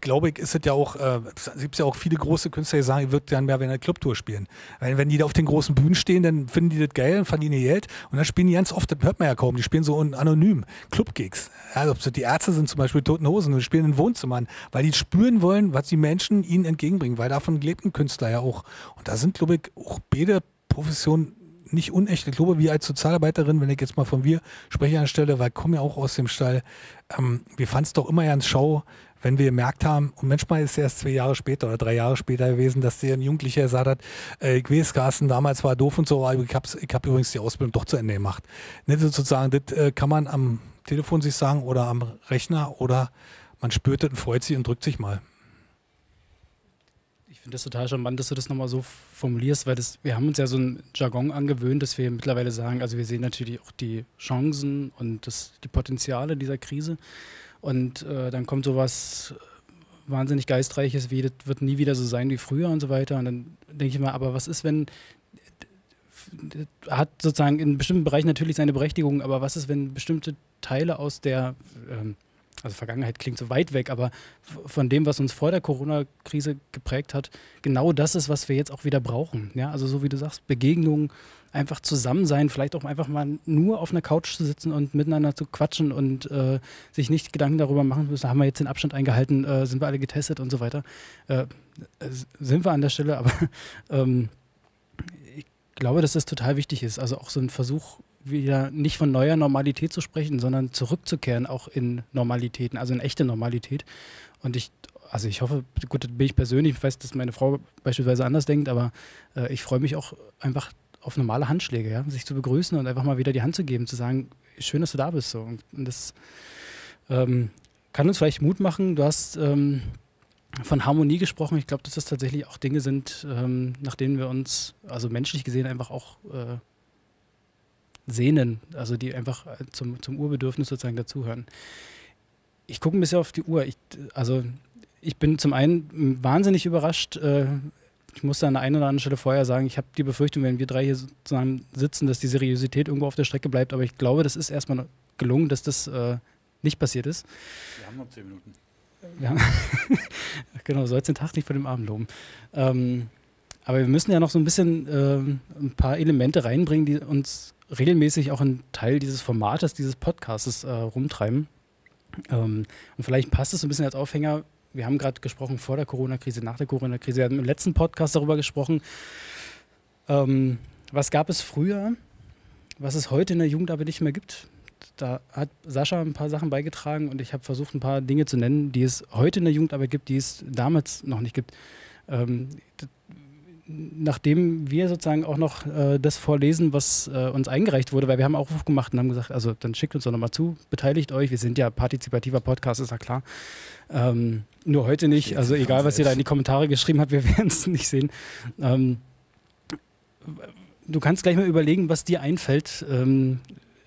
glaube ich, ist es ja auch, äh, gibt ja auch viele große Künstler, die sagen, ich würde dann mehr wenn eine Clubtour spielen. Weil wenn die da auf den großen Bühnen stehen, dann finden die das geil, dann verdienen die Geld und dann spielen die ganz oft, das hört man ja kaum, die spielen so anonym, Clubgigs. Ja, ob die Ärzte sind zum Beispiel Toten Hosen und spielen in Wohnzimmern, weil die spüren wollen, was die Menschen ihnen entgegenbringen, weil davon lebt ein Künstler ja auch. Und da sind, glaube ich, auch beide Professionen nicht unecht. Ich glaube, wir als Sozialarbeiterin, wenn ich jetzt mal von wir spreche an der Stelle, weil ich komme ja auch aus dem Stall, ähm, wir fanden es doch immer ja ins Schau, wenn wir gemerkt haben, und manchmal ist es erst zwei Jahre später oder drei Jahre später gewesen, dass der ein Jugendlicher gesagt hat, äh, ich weiß, Carsten, damals war doof und so, aber ich habe ich hab übrigens die Ausbildung doch zu Ende gemacht. Nicht sozusagen, das äh, kann man am Telefon sich sagen oder am Rechner oder man spürt es und freut sich und drückt sich mal finde das total charmant, dass du das nochmal so formulierst, weil das, wir haben uns ja so ein Jargon angewöhnt, dass wir mittlerweile sagen, also wir sehen natürlich auch die Chancen und das, die Potenziale dieser Krise. Und äh, dann kommt sowas wahnsinnig Geistreiches wie, das wird nie wieder so sein wie früher und so weiter. Und dann denke ich mal, aber was ist, wenn hat sozusagen in bestimmten Bereichen natürlich seine Berechtigung, aber was ist, wenn bestimmte Teile aus der ähm, also Vergangenheit klingt so weit weg, aber von dem, was uns vor der Corona-Krise geprägt hat, genau das ist, was wir jetzt auch wieder brauchen. Ja, also so wie du sagst, Begegnungen, einfach zusammen sein, vielleicht auch einfach mal nur auf einer Couch zu sitzen und miteinander zu quatschen und äh, sich nicht Gedanken darüber machen müssen, haben wir jetzt den Abstand eingehalten, äh, sind wir alle getestet und so weiter. Äh, sind wir an der Stelle, aber ähm, ich glaube, dass das total wichtig ist. Also auch so ein Versuch, wieder nicht von neuer Normalität zu sprechen, sondern zurückzukehren auch in Normalitäten, also in echte Normalität. Und ich, also ich hoffe, gut, das bin ich persönlich, ich weiß, dass meine Frau beispielsweise anders denkt, aber äh, ich freue mich auch einfach auf normale Handschläge, ja, sich zu begrüßen und einfach mal wieder die Hand zu geben, zu sagen, schön, dass du da bist. So. Und das ähm, kann uns vielleicht Mut machen. Du hast ähm, von Harmonie gesprochen. Ich glaube, dass das tatsächlich auch Dinge sind, ähm, nach denen wir uns, also menschlich gesehen, einfach auch äh, sehnen, also die einfach äh, zum, zum Urbedürfnis sozusagen dazuhören. Ich gucke ein bisschen auf die Uhr. Ich, also ich bin zum einen wahnsinnig überrascht. Äh, ich muss da an der einen oder anderen Stelle vorher sagen, ich habe die Befürchtung, wenn wir drei hier sozusagen sitzen, dass die Seriosität irgendwo auf der Strecke bleibt. Aber ich glaube, das ist erstmal gelungen, dass das äh, nicht passiert ist. Wir haben noch zehn Minuten. Ja. genau, soll jetzt den Tag nicht vor dem Abend loben. Ähm, aber wir müssen ja noch so ein bisschen äh, ein paar Elemente reinbringen, die uns regelmäßig auch ein Teil dieses Formates, dieses Podcasts äh, rumtreiben. Ähm, und vielleicht passt es ein bisschen als Aufhänger. Wir haben gerade gesprochen vor der Corona-Krise, nach der Corona-Krise. Wir haben im letzten Podcast darüber gesprochen, ähm, was gab es früher, was es heute in der Jugend aber nicht mehr gibt. da hat Sascha ein paar Sachen beigetragen und ich habe versucht, ein paar Dinge zu nennen, die es heute in der Jugendarbeit gibt, die es damals noch nicht gibt. Ähm, nachdem wir sozusagen auch noch äh, das vorlesen, was äh, uns eingereicht wurde, weil wir haben Aufruf gemacht und haben gesagt, also dann schickt uns doch nochmal zu, beteiligt euch, wir sind ja partizipativer Podcast, ist ja klar. Ähm, nur heute nicht, also egal, was ihr da in die Kommentare geschrieben habt, wir werden es nicht sehen. Ähm, du kannst gleich mal überlegen, was dir einfällt. Ähm,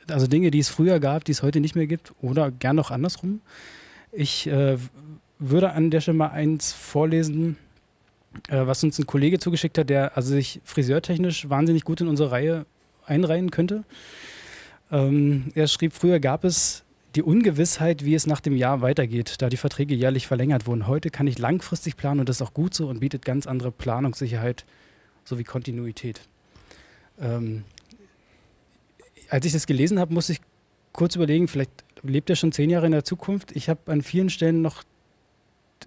also Dinge, die es früher gab, die es heute nicht mehr gibt oder gern noch andersrum. Ich äh, würde an der Stelle mal eins vorlesen, äh, was uns ein Kollege zugeschickt hat, der also sich friseurtechnisch wahnsinnig gut in unsere Reihe einreihen könnte. Ähm, er schrieb, früher gab es die Ungewissheit, wie es nach dem Jahr weitergeht, da die Verträge jährlich verlängert wurden. Heute kann ich langfristig planen und das ist auch gut so und bietet ganz andere Planungssicherheit sowie Kontinuität. Ähm, als ich das gelesen habe, musste ich kurz überlegen, vielleicht lebt er schon zehn Jahre in der Zukunft. Ich habe an vielen Stellen noch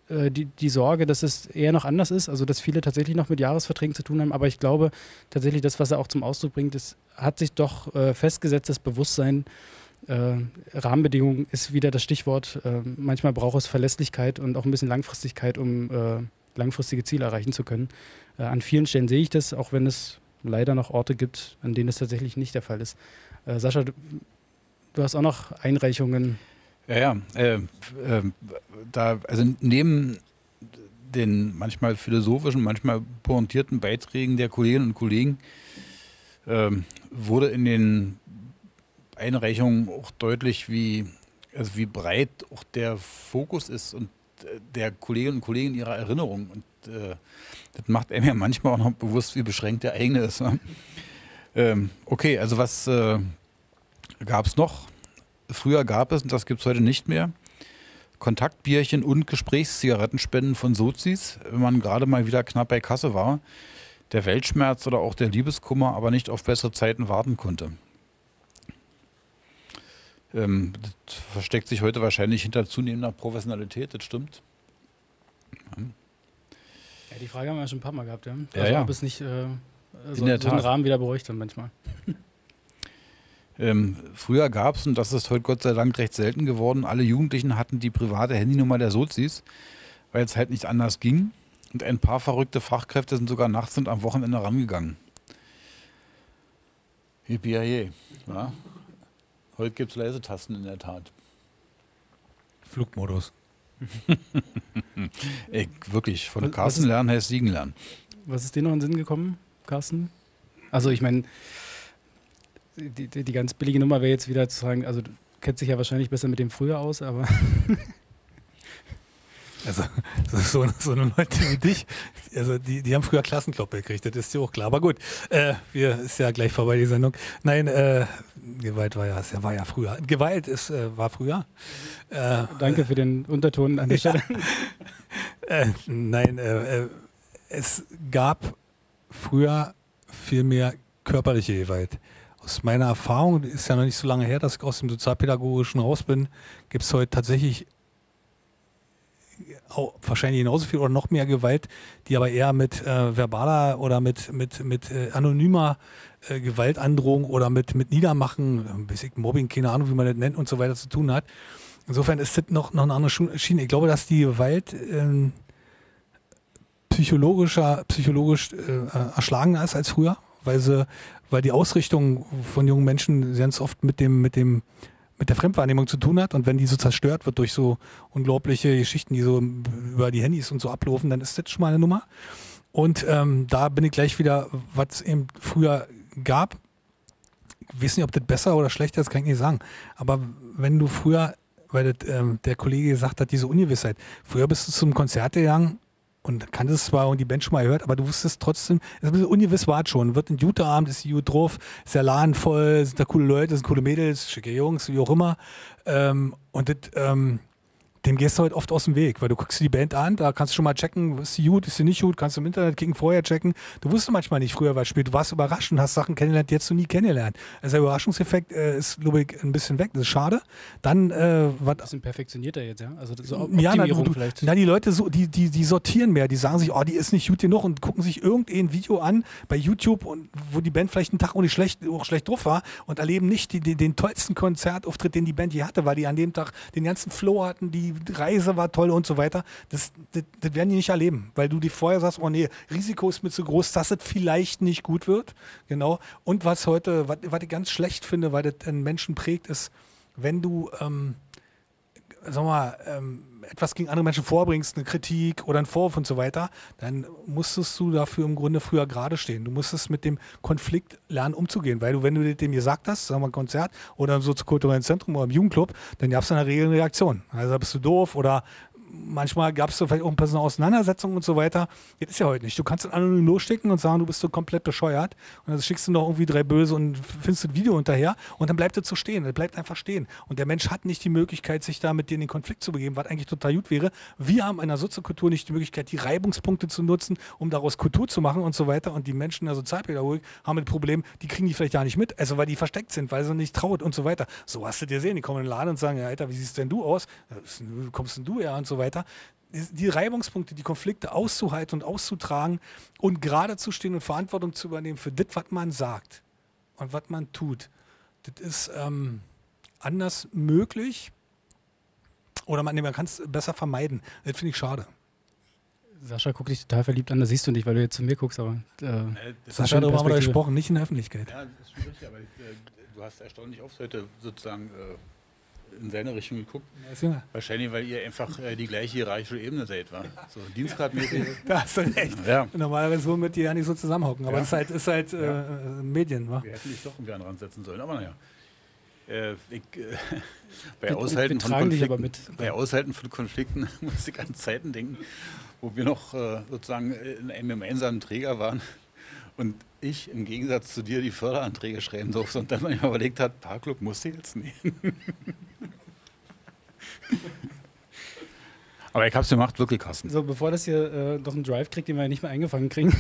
äh, die, die Sorge, dass es eher noch anders ist, also dass viele tatsächlich noch mit Jahresverträgen zu tun haben. Aber ich glaube tatsächlich, das, was er auch zum Ausdruck bringt, ist, hat sich doch äh, festgesetzt, das Bewusstsein, äh, Rahmenbedingungen ist wieder das Stichwort. Äh, manchmal braucht es Verlässlichkeit und auch ein bisschen Langfristigkeit, um äh, langfristige Ziele erreichen zu können. Äh, an vielen Stellen sehe ich das, auch wenn es leider noch Orte gibt, an denen es tatsächlich nicht der Fall ist. Äh, Sascha, du, du, hast auch noch Einreichungen. Ja, ja. Äh, äh, da, also neben den manchmal philosophischen, manchmal pointierten Beiträgen der Kolleginnen und Kollegen ähm, wurde in den Einreichungen auch deutlich, wie, also wie breit auch der Fokus ist und äh, der Kolleginnen und Kollegen ihrer Erinnerung. Und äh, das macht einem ja manchmal auch noch bewusst, wie beschränkt der eigene ist. Ne? Ähm, okay, also was äh, gab es noch? Früher gab es, und das gibt es heute nicht mehr, Kontaktbierchen und Gesprächszigarettenspenden von Sozis, wenn man gerade mal wieder knapp bei Kasse war, der Weltschmerz oder auch der Liebeskummer aber nicht auf bessere Zeiten warten konnte. Ähm, das versteckt sich heute wahrscheinlich hinter zunehmender Professionalität, das stimmt. Ja. ja die Frage haben wir schon ein paar Mal gehabt, ja. Also, ja, ja. ob es nicht äh, so, so einen Rahmen wieder bräuchte manchmal. Ähm, früher gab es, und das ist heute Gott sei Dank recht selten geworden, alle Jugendlichen hatten die private Handynummer der Sozis, weil es halt nicht anders ging. Und ein paar verrückte Fachkräfte sind sogar nachts und am Wochenende rangegangen. Yippie ja. Heute gibt es Leisetasten in der Tat. Flugmodus. Ey, wirklich, von was, Carsten was ist, lernen heißt Siegen lernen. Was ist dir noch in den Sinn gekommen, Carsten? Also ich meine, die, die, die, ganz billige Nummer wäre jetzt wieder zu sagen, also du kennst dich ja wahrscheinlich besser mit dem früher aus, aber Also so, so, eine Leute wie dich, also die, die haben früher Klassenkloppe gekriegt, das ist ja auch klar. Aber gut, äh, wir ist ja gleich vorbei die Sendung. Nein, äh, Gewalt war ja, war ja früher. Gewalt ist, äh, war früher. Äh, Danke für den Unterton an der Stelle. Äh, nein, äh, es gab früher viel mehr körperliche Gewalt. Aus meiner Erfahrung, ist ja noch nicht so lange her, dass ich aus dem Sozialpädagogischen raus bin, gibt es heute tatsächlich auch wahrscheinlich genauso viel oder noch mehr Gewalt, die aber eher mit äh, verbaler oder mit, mit, mit äh, anonymer äh, Gewaltandrohung oder mit, mit Niedermachen, ein bisschen Mobbing, keine Ahnung, wie man das nennt und so weiter zu tun hat. Insofern ist das noch, noch eine andere Schiene. Ich glaube, dass die Gewalt ähm, psychologischer, psychologisch äh, erschlagener ist als früher, weil sie, weil die Ausrichtung von jungen Menschen ganz oft mit dem, mit dem mit der Fremdwahrnehmung zu tun hat und wenn die so zerstört wird durch so unglaubliche Geschichten, die so über die Handys und so ablaufen, dann ist das schon mal eine Nummer. Und ähm, da bin ich gleich wieder, was es eben früher gab. Ich weiß nicht, ob das besser oder schlechter ist, kann ich nicht sagen. Aber wenn du früher, weil das, ähm, der Kollege gesagt hat, diese Ungewissheit, früher bist du zum Konzert gegangen und kanntest zwar und die Band schon mal gehört, aber du wusstest trotzdem, es ist ein bisschen ungewiss war schon. Wird ein guter Abend, ist gut drauf, ist der Laden voll, sind da coole Leute, sind coole Mädels, schicke Jungs, wie auch immer. Ähm, und das, ähm, dem gehst du halt oft aus dem Weg, weil du guckst dir die Band an, da kannst du schon mal checken, ist sie gut, ist sie nicht gut, kannst du im Internet kicken, vorher checken. Du wusstest manchmal nicht früher, was spielt. Du warst überrascht und hast Sachen kennengelernt, die hättest du nie kennengelernt. Also der Überraschungseffekt äh, ist, glaube ich, ein bisschen weg. Das ist schade. Dann, äh, was. Bisschen perfektionierter jetzt, ja? Also so Optimierung ja, na, du, vielleicht. Na, die Leute, so, die, die, die sortieren mehr. Die sagen sich, oh, die ist nicht gut genug und gucken sich irgendein Video an bei YouTube, und, wo die Band vielleicht einen Tag nicht schlecht, auch schlecht drauf war und erleben nicht die, die, den tollsten Konzertauftritt, den die Band je hatte, weil die an dem Tag den ganzen Flow hatten, die Reise war toll und so weiter. Das, das, das werden die nicht erleben, weil du dir vorher sagst, oh nee, Risiko ist mir zu groß, dass es vielleicht nicht gut wird. Genau. Und was heute, was, was ich ganz schlecht finde, weil das einen Menschen prägt, ist, wenn du, ähm, sag mal, ähm, etwas gegen andere Menschen vorbringst, eine Kritik oder einen Vorwurf und so weiter, dann musstest du dafür im Grunde früher gerade stehen. Du musstest mit dem Konflikt lernen, umzugehen, weil du, wenn du dem gesagt hast, sagen wir ein Konzert oder im soziokulturellen Zentrum oder im Jugendclub, dann gab es in der Regel eine Reaktion. Also bist du doof oder manchmal gab es so vielleicht auch ein bisschen Auseinandersetzungen und so weiter. Das ist ja heute nicht. Du kannst dann anonym losschicken und sagen, du bist so komplett bescheuert. Und dann schickst du noch irgendwie drei Böse und findest ein Video hinterher und dann bleibt er zu stehen. Er bleibt einfach stehen. Und der Mensch hat nicht die Möglichkeit, sich da mit dir in den Konflikt zu begeben, was eigentlich total gut wäre. Wir haben in der Soziokultur nicht die Möglichkeit, die Reibungspunkte zu nutzen, um daraus Kultur zu machen und so weiter. Und die Menschen in der Sozialpädagogik haben ein Problem, die kriegen die vielleicht gar nicht mit, also weil die versteckt sind, weil sie nicht traut und so weiter. So hast du dir sehen, die kommen in den Laden und sagen, ja, Alter, wie siehst denn du aus? Kommst denn du her und so weiter die Reibungspunkte, die Konflikte auszuhalten und auszutragen und gerade zu stehen und Verantwortung zu übernehmen für das, was man sagt und was man tut. Das ist ähm, anders möglich oder man, nee, man kann es besser vermeiden. Das finde ich schade. Sascha guckt dich total verliebt an, das siehst du nicht, weil du jetzt zu mir guckst, aber. Äh, Sascha, darüber haben wir gesprochen, nicht in der Öffentlichkeit. Ja, das ist schwierig, aber äh, du hast erstaunlich oft heute sozusagen äh, in seine Richtung geguckt. Ja, Wahrscheinlich, weil ihr einfach äh, die gleiche hierarchische Ebene seid, war. So dienstgradmäßig. da hast du recht. Ja. Normalerweise würden wir die ja nicht so zusammenhocken, aber es ja. ist halt, ist halt äh, Medien, wa? Wir hätten dich doch irgendwie an den Rand setzen sollen, aber naja. Äh, ich, äh, bei, Aushalten von Konflikten, bei Aushalten von Konflikten muss ich an Zeiten denken, wo wir noch äh, sozusagen in einem gemeinsamen Träger waren und ich im Gegensatz zu dir die Förderanträge schreiben durfte und dann mal überlegt hat, Parkclub musst du jetzt nehmen. Aber ich habe es gemacht, wirklich, Carsten. So, bevor das hier äh, noch einen Drive kriegt, den wir nicht mehr eingefangen kriegen.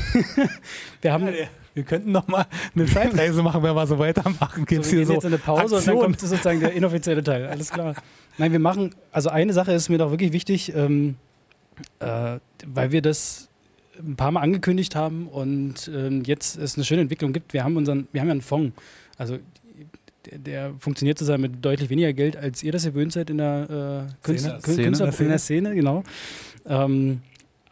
wir, haben, ja, wir könnten noch mal eine Zeitreise machen, wenn wir so weitermachen. Gibt's so, wir gehen jetzt eine Pause Aktion. und dann kommt sozusagen der inoffizielle Teil. Alles klar. Nein, wir machen, also eine Sache ist mir doch wirklich wichtig, ähm, äh, weil wir das ein paar Mal angekündigt haben und ähm, jetzt es eine schöne Entwicklung gibt. Wir haben unseren, wir haben ja einen Fonds. Also der, der funktioniert sozusagen mit deutlich weniger Geld, als ihr das gewöhnt seid in der äh, Künstler, Szene, Künstler, Szene, in der Szene, genau. Ähm,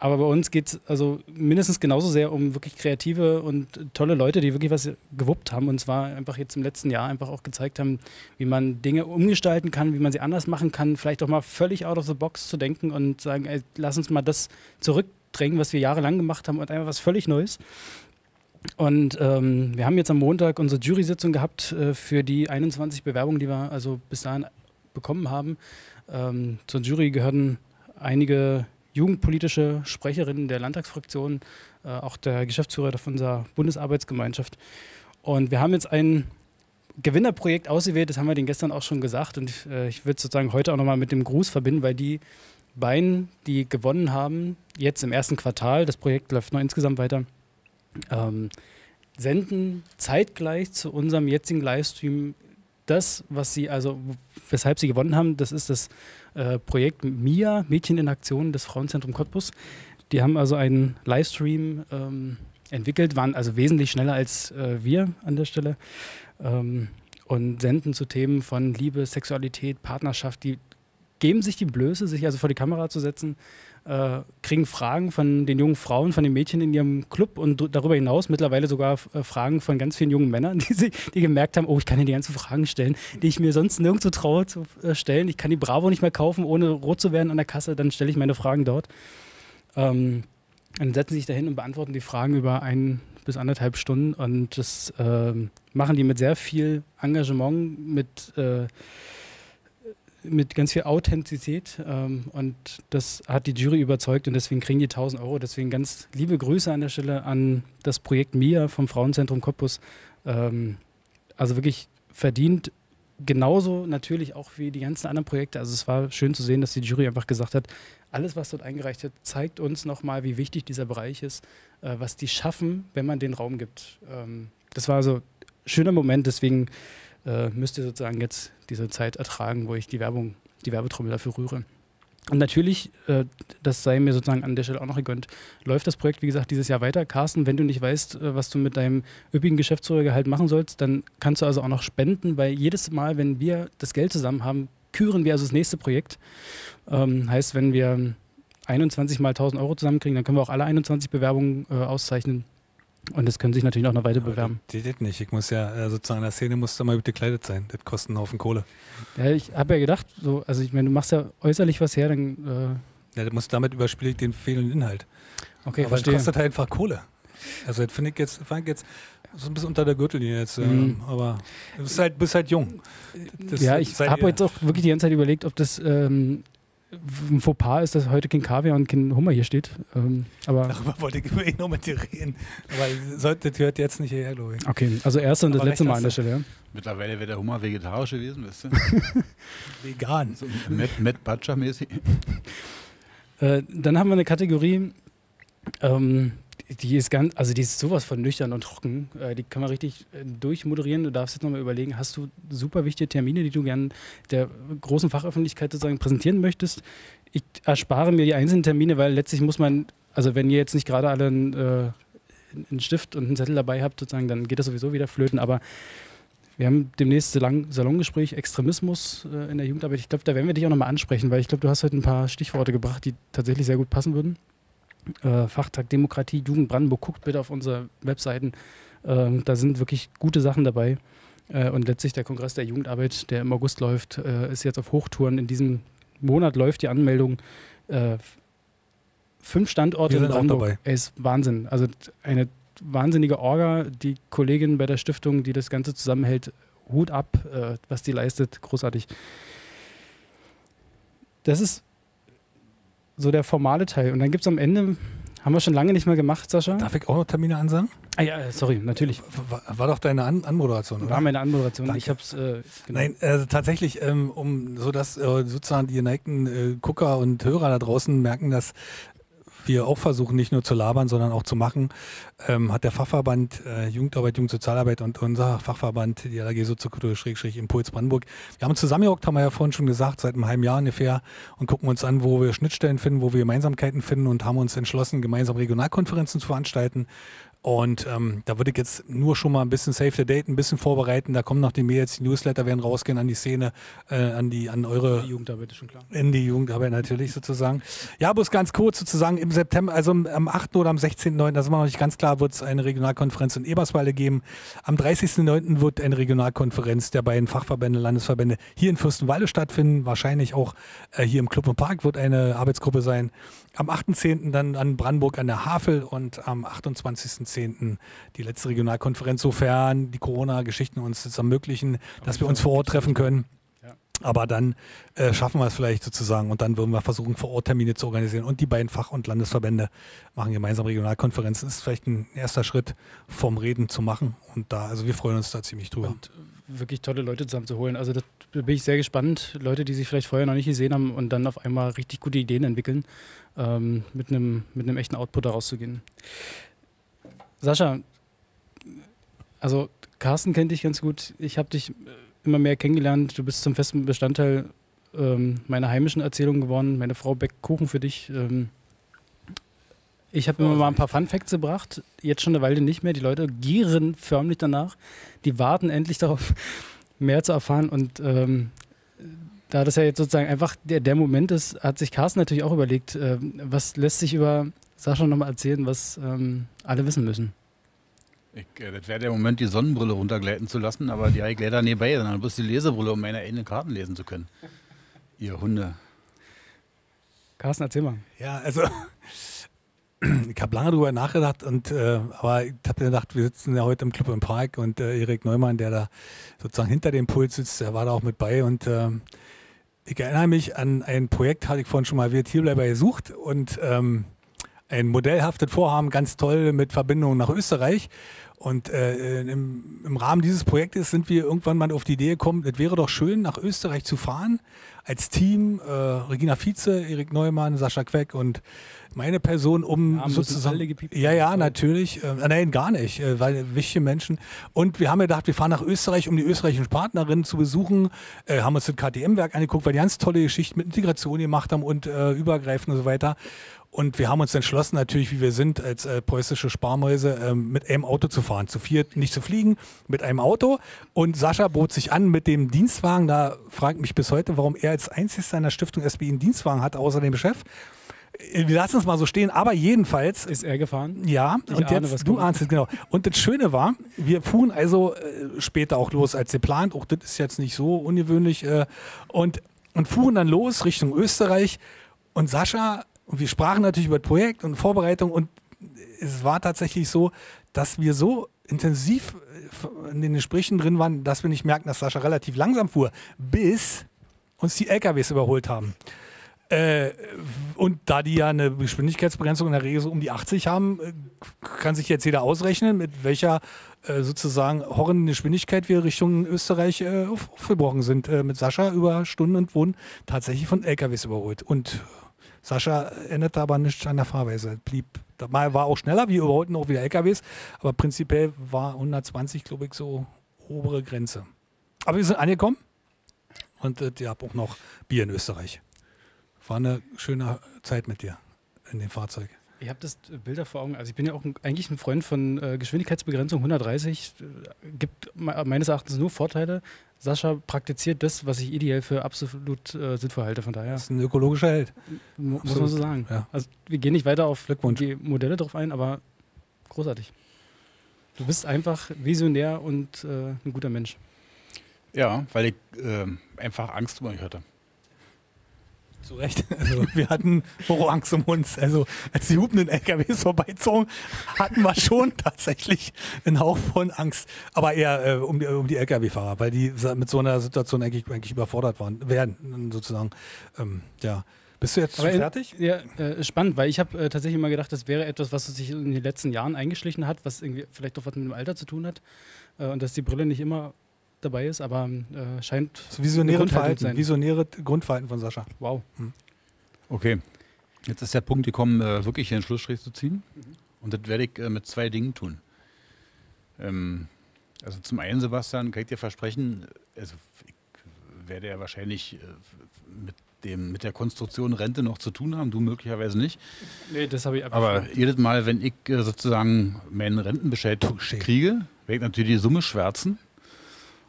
aber bei uns geht es also mindestens genauso sehr um wirklich kreative und tolle Leute, die wirklich was gewuppt haben. Und zwar einfach jetzt im letzten Jahr einfach auch gezeigt haben, wie man Dinge umgestalten kann, wie man sie anders machen kann, vielleicht auch mal völlig out of the box zu denken und sagen, ey, lass uns mal das zurückdrängen, was wir jahrelang gemacht haben und einfach was völlig Neues. Und ähm, wir haben jetzt am Montag unsere Jury-Sitzung gehabt äh, für die 21 Bewerbungen, die wir also bis dahin bekommen haben. Ähm, zur Jury gehören einige jugendpolitische Sprecherinnen der Landtagsfraktion, äh, auch der Geschäftsführer von unserer Bundesarbeitsgemeinschaft. Und wir haben jetzt ein Gewinnerprojekt ausgewählt, das haben wir den gestern auch schon gesagt. Und äh, ich würde sozusagen heute auch nochmal mit dem Gruß verbinden, weil die beiden, die gewonnen haben, jetzt im ersten Quartal, das Projekt läuft noch insgesamt weiter, ähm, senden zeitgleich zu unserem jetzigen Livestream das, was sie, also weshalb sie gewonnen haben, das ist das äh, Projekt MIA, Mädchen in Aktion des Frauenzentrum Cottbus. Die haben also einen Livestream ähm, entwickelt, waren also wesentlich schneller als äh, wir an der Stelle ähm, und senden zu Themen von Liebe, Sexualität, Partnerschaft, die geben sich die Blöße, sich also vor die Kamera zu setzen äh, kriegen Fragen von den jungen Frauen, von den Mädchen in ihrem Club und darüber hinaus mittlerweile sogar äh, Fragen von ganz vielen jungen Männern, die, sie, die gemerkt haben, oh, ich kann hier die ganzen Fragen stellen, die ich mir sonst nirgendwo traue zu äh, stellen. Ich kann die Bravo nicht mehr kaufen, ohne rot zu werden an der Kasse, dann stelle ich meine Fragen dort. Ähm, dann setzen sie sich dahin und beantworten die Fragen über ein bis anderthalb Stunden und das ähm, machen die mit sehr viel Engagement, mit äh, mit ganz viel Authentizität ähm, und das hat die Jury überzeugt und deswegen kriegen die 1000 Euro. Deswegen ganz liebe Grüße an der Stelle an das Projekt MIA vom Frauenzentrum Cottbus. Ähm, also wirklich verdient genauso natürlich auch wie die ganzen anderen Projekte. Also es war schön zu sehen, dass die Jury einfach gesagt hat, alles, was dort eingereicht wird, zeigt uns nochmal, wie wichtig dieser Bereich ist, äh, was die schaffen, wenn man den Raum gibt. Ähm, das war also ein schöner Moment, deswegen äh, müsst ihr sozusagen jetzt diese Zeit ertragen, wo ich die Werbung, die Werbetrommel dafür rühre. Und natürlich, äh, das sei mir sozusagen an der Stelle auch noch gegönnt, läuft das Projekt, wie gesagt, dieses Jahr weiter. Carsten, wenn du nicht weißt, äh, was du mit deinem üppigen Geschäftsführergehalt machen sollst, dann kannst du also auch noch spenden, weil jedes Mal, wenn wir das Geld zusammen haben, küren wir also das nächste Projekt. Ähm, heißt, wenn wir 21 mal 1000 Euro zusammenkriegen, dann können wir auch alle 21 Bewerbungen äh, auszeichnen. Und das können sich natürlich noch eine Weile bewerben. Das geht nicht. Ich muss ja äh, sozusagen in der Szene muss da mal gut gekleidet sein. Das kostet einen Haufen Kohle. Ja, ich habe ja gedacht, so, also ich meine, du machst ja äußerlich was her, dann. Äh ja, das muss damit überspiele ich den fehlenden Inhalt. Okay, Aber verstehe. das kostet halt einfach Kohle. Also das finde ich jetzt, fand ich jetzt so ein bisschen unter der Gürtellinie jetzt. Mhm. Ähm, aber du bist halt, bist halt jung. Das ja, ich habe jetzt auch wirklich die ganze Zeit überlegt, ob das ähm, ein Fauxpas ist, dass heute kein Kaviar und kein Hummer hier steht. Ähm, aber Darüber wollte ich ihn noch mit dir reden. Aber sollte, das hört jetzt nicht hierher, glaube ich. okay, also erste und das Aber letzte recht Mal an der. Stelle. Ja. Mittlerweile wäre der Hummer vegetarisch gewesen, weißt du? Vegan. So Matt, Matt Butcher mäßig. Äh, dann haben wir eine Kategorie, ähm, die ist ganz, also die ist sowas von nüchtern und trocken. Äh, die kann man richtig äh, durchmoderieren. Du darfst jetzt nochmal überlegen, hast du super wichtige Termine, die du gerne der großen Fachöffentlichkeit sozusagen präsentieren möchtest? Ich erspare mir die einzelnen Termine, weil letztlich muss man, also wenn ihr jetzt nicht gerade alle einen, äh, einen Stift und einen Zettel dabei habt, sozusagen, dann geht das sowieso wieder flöten. Aber wir haben demnächst Salon Salongespräch Extremismus äh, in der Jugendarbeit. Ich glaube, da werden wir dich auch nochmal ansprechen, weil ich glaube, du hast heute ein paar Stichworte gebracht, die tatsächlich sehr gut passen würden. Äh, Fachtag Demokratie, Jugend Brandenburg, guckt bitte auf unsere Webseiten. Ähm, da sind wirklich gute Sachen dabei. Äh, und letztlich der Kongress der Jugendarbeit, der im August läuft, äh, ist jetzt auf Hochtouren. In diesem Monat läuft die Anmeldung. Äh, fünf Standorte in Brandenburg. dabei. Ey, ist Wahnsinn. Also eine wahnsinnige Orga. Die Kollegin bei der Stiftung, die das Ganze zusammenhält, Hut ab, äh, was die leistet. Großartig. Das ist so der formale Teil. Und dann gibt es am Ende, haben wir schon lange nicht mehr gemacht, Sascha. Darf ich auch noch Termine ansagen? Ah ja, sorry, natürlich. War, war doch deine An Anmoderation, oder? War meine Anmoderation. Danke. Ich habe es. Äh, genau. Nein, also tatsächlich, ähm, um so dass äh, sozusagen die geneigten äh, Gucker und Hörer da draußen merken, dass wir auch versuchen, nicht nur zu labern, sondern auch zu machen, ähm, hat der Fachverband äh, Jugendarbeit, Jugendsozialarbeit und unser Fachverband, die LAG Soziokultur, Schrägstrich Impuls Brandenburg, wir haben zusammengehockt, haben wir ja vorhin schon gesagt, seit einem halben Jahr ungefähr und gucken uns an, wo wir Schnittstellen finden, wo wir Gemeinsamkeiten finden und haben uns entschlossen, gemeinsam Regionalkonferenzen zu veranstalten. Und ähm, da würde ich jetzt nur schon mal ein bisschen Save the Date, ein bisschen vorbereiten. Da kommen noch die Mails, die Newsletter werden rausgehen an die Szene, äh, an die, an eure die Jugendarbeit ist schon klar. in die Jugendarbeit natürlich sozusagen. Ja, bloß ganz kurz sozusagen im September, also am- am 8. oder am 16.9., da sind wir noch nicht ganz klar, wird es eine Regionalkonferenz in Eberswalde geben. Am 30.9. wird eine Regionalkonferenz der beiden Fachverbände, Landesverbände hier in Fürstenwalde stattfinden. Wahrscheinlich auch äh, hier im Club und Park wird eine Arbeitsgruppe sein. Am 8.10. dann an Brandenburg an der Havel und am 28.10. die letzte Regionalkonferenz, sofern die Corona-Geschichten uns das ermöglichen, dass wir uns vor Ort treffen können. Aber dann äh, schaffen wir es vielleicht sozusagen und dann würden wir versuchen, vor Ort Termine zu organisieren. Und die beiden Fach- und Landesverbände machen gemeinsam Regionalkonferenzen. Das ist vielleicht ein erster Schritt vom Reden zu machen. Und da, also wir freuen uns da ziemlich drüber. Und wirklich tolle Leute zusammenzuholen. Also das, da bin ich sehr gespannt. Leute, die sich vielleicht vorher noch nicht gesehen haben und dann auf einmal richtig gute Ideen entwickeln, ähm, mit einem mit einem echten Output da rauszugehen. Sascha, also Carsten kennt dich ganz gut. Ich habe dich äh, immer mehr kennengelernt. Du bist zum festen Bestandteil ähm, meiner heimischen Erzählung geworden. Meine Frau backt Kuchen für dich. Ähm, ich habe immer mal ein paar Fun Facts gebracht. Jetzt schon eine Weile nicht mehr. Die Leute gieren förmlich danach. Die warten endlich darauf, mehr zu erfahren. Und ähm, da das ja jetzt sozusagen einfach der, der Moment ist, hat sich Carsten natürlich auch überlegt, ähm, was lässt sich über Sascha nochmal erzählen, was ähm, alle wissen müssen. Ich, äh, das wäre der Moment, die Sonnenbrille runtergleiten zu lassen, aber die habe ich leider nebenbei, sondern bloß die Lesebrille, um meine eigenen Karten lesen zu können. Ihr Hunde. Carsten, erzähl mal. Ja, also ich habe lange drüber nachgedacht und äh, aber ich habe mir gedacht, wir sitzen ja heute im Club im Park und äh, Erik Neumann, der da sozusagen hinter dem Pult sitzt, der war da auch mit bei und ähm, ich erinnere mich an ein Projekt, hatte ich vorhin schon mal erwähnt, Hierbleiber gesucht und ähm, ein modellhaftes Vorhaben, ganz toll mit Verbindungen nach Österreich. Und äh, im, im, Rahmen dieses Projektes sind wir irgendwann mal auf die Idee gekommen, es wäre doch schön, nach Österreich zu fahren, als Team, äh, Regina Vize, Erik Neumann, Sascha Queck und meine Person, um ja, sozusagen. Ja, ja, natürlich. Äh, nein, gar nicht, äh, weil wichtige Menschen. Und wir haben gedacht, wir fahren nach Österreich, um die österreichischen Partnerinnen zu besuchen, äh, haben uns das KTM-Werk angeguckt, weil die ganz tolle Geschichten mit Integration gemacht haben und äh, übergreifend und so weiter. Und wir haben uns entschlossen, natürlich, wie wir sind, als äh, preußische Sparmäuse, äh, mit einem Auto zu fahren. Zu viert nicht zu fliegen, mit einem Auto. Und Sascha bot sich an mit dem Dienstwagen. Da fragt mich bis heute, warum er als einzigster in der Stiftung SBI einen Dienstwagen hat, außer dem Chef. Äh, wir lassen es mal so stehen, aber jedenfalls. Ist er gefahren? Ja, ich und ahne, jetzt, du ahnst es, genau. Und das Schöne war, wir fuhren also äh, später auch los als geplant. Auch das ist jetzt nicht so ungewöhnlich. Äh, und, und fuhren dann los Richtung Österreich. Und Sascha und wir sprachen natürlich über das Projekt und Vorbereitung und es war tatsächlich so, dass wir so intensiv äh, in den Gesprächen drin waren, dass wir nicht merkten, dass Sascha relativ langsam fuhr, bis uns die LKWs überholt haben. Äh, und da die ja eine Geschwindigkeitsbegrenzung in der Regel so um die 80 haben, äh, kann sich jetzt jeder ausrechnen, mit welcher äh, sozusagen horrenden Geschwindigkeit wir Richtung Österreich äh, aufgebrochen sind. Äh, mit Sascha über Stunden und wurden tatsächlich von LKWs überholt. Und Sascha änderte aber nichts an der Fahrweise. Blieb, mal war auch schneller, wie überholten auch wieder LKWs, aber prinzipiell war 120, glaube ich, so obere Grenze. Aber wir sind angekommen und äh, ihr habt auch noch Bier in Österreich. War eine schöne Zeit mit dir in dem Fahrzeug. Ich habe das Bilder vor Augen. Also ich bin ja auch ein, eigentlich ein Freund von äh, Geschwindigkeitsbegrenzung 130. Äh, gibt meines Erachtens nur Vorteile. Sascha praktiziert das, was ich ideell für absolut äh, sinnvoll halte. Von daher. Das ist ein ökologischer Held. Muss man so sagen. Ja. Also wir gehen nicht weiter auf die Modelle drauf ein, aber großartig. Du bist einfach visionär und äh, ein guter Mensch. Ja, weil ich äh, einfach Angst um euch hatte. Zu Recht. Also, wir hatten Horrorangst um uns. Also, als die hupenden LKWs vorbeizogen, hatten wir schon tatsächlich einen Hauch von Angst. Aber eher äh, um die, um die LKW-Fahrer, weil die mit so einer Situation eigentlich, eigentlich überfordert waren, werden, sozusagen. Ähm, ja. Bist du jetzt Aber fertig? ja, äh, spannend, weil ich habe äh, tatsächlich mal gedacht, das wäre etwas, was sich in den letzten Jahren eingeschlichen hat, was irgendwie vielleicht auch was mit dem Alter zu tun hat. Äh, und dass die Brille nicht immer dabei ist, aber äh, scheint. Das visionäre Verhalten, visionäre Grundverhalten von Sascha. Wow. Hm. Okay. Jetzt ist der Punkt gekommen, äh, wirklich hier einen Schlussstrich zu ziehen. Mhm. Und das werde ich äh, mit zwei Dingen tun. Ähm, also zum einen, Sebastian, kann ich dir versprechen, also ich werde ja wahrscheinlich äh, mit, dem, mit der Konstruktion Rente noch zu tun haben, du möglicherweise nicht. Nee, das habe ich Aber jedes Mal, wenn ich äh, sozusagen meinen Rentenbescheid kriege, werde ich natürlich die Summe schwärzen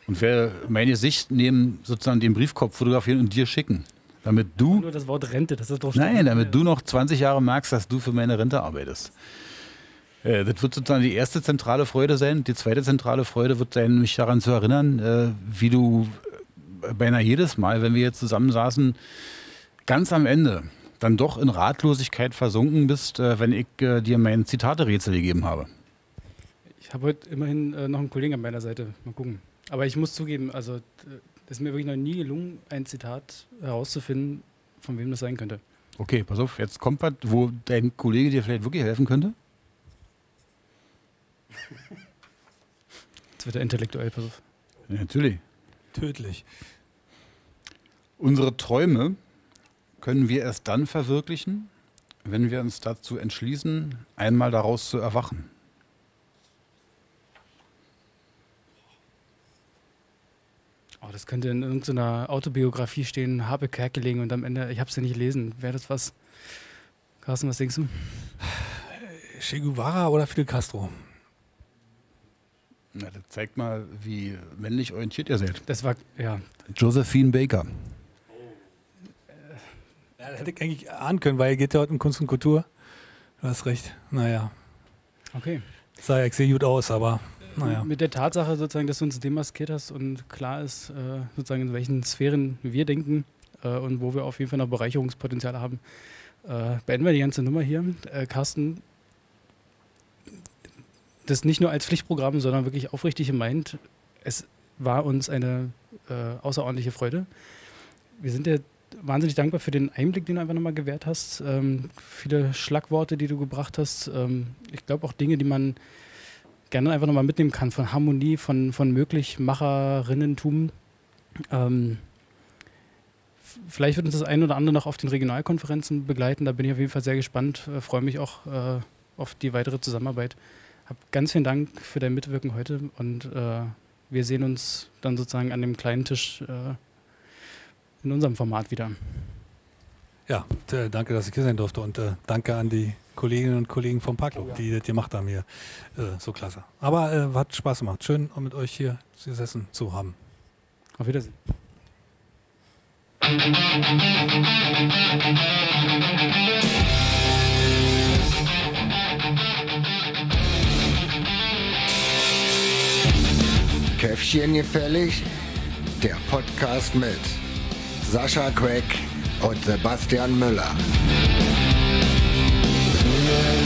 und werde meine Sicht neben sozusagen den Briefkopf fotografieren und dir schicken. Damit du. Nur das Wort Rente, das ist doch Nein, damit du noch 20 Jahre merkst, dass du für meine Rente arbeitest. Äh, das wird sozusagen die erste zentrale Freude sein. Die zweite zentrale Freude wird sein, mich daran zu erinnern, äh, wie du äh, beinahe jedes Mal, wenn wir jetzt zusammensaßen, ganz am Ende dann doch in Ratlosigkeit versunken bist, wenn ich dir mein Zitate-Rätsel gegeben habe. Ich habe heute immerhin noch einen Kollegen an meiner Seite. Mal gucken. Aber ich muss zugeben, also es ist mir wirklich noch nie gelungen, ein Zitat herauszufinden, von wem das sein könnte. Okay, pass auf, jetzt kommt was, wo dein Kollege dir vielleicht wirklich helfen könnte. Jetzt wird er intellektuell, pass auf. Ja, natürlich. Tödlich. Unsere Träume können wir erst dann verwirklichen, wenn wir uns dazu entschließen, einmal daraus zu erwachen. Oh, das könnte in irgendeiner Autobiografie stehen, habe Kerkeling und am Ende, ich habe es ja nicht gelesen. Wäre das was? Carsten, was denkst du? Che Guevara oder Fidel Castro? Na, das zeigt mal, wie männlich orientiert ihr seid. Das war, ja. Josephine Baker. Ja, das hätte ich eigentlich ahnen können, weil ihr geht ja heute in Kunst und Kultur. Du hast recht. Naja. Okay. Sah ja sehr gut aus, aber naja. mit der Tatsache sozusagen, dass du uns demaskiert hast und klar ist, äh, sozusagen in welchen Sphären wir denken äh, und wo wir auf jeden Fall noch Bereicherungspotenziale haben, äh, beenden wir die ganze Nummer hier. Äh, Carsten, das nicht nur als Pflichtprogramm, sondern wirklich aufrichtig gemeint. Es war uns eine äh, außerordentliche Freude. Wir sind dir wahnsinnig dankbar für den Einblick, den du einfach nochmal gewährt hast. Ähm, viele Schlagworte, die du gebracht hast. Ähm, ich glaube auch Dinge, die man gerne einfach nochmal mitnehmen kann von Harmonie, von, von Möglichmacherinnentum. Ähm, vielleicht wird uns das ein oder andere noch auf den Regionalkonferenzen begleiten. Da bin ich auf jeden Fall sehr gespannt. Äh, Freue mich auch äh, auf die weitere Zusammenarbeit. Hab ganz vielen Dank für dein Mitwirken heute und äh, wir sehen uns dann sozusagen an dem kleinen Tisch äh, in unserem Format wieder. Ja, danke, dass ich hier sein durfte und äh, danke an die Kolleginnen und Kollegen vom Parklo, die das gemacht haben hier. Äh, so klasse. Aber äh, hat Spaß gemacht. Schön, um mit euch hier gesessen zu haben. Auf Wiedersehen. Käffchen gefällig? Der Podcast mit Sascha Craig und Sebastian Müller. yeah.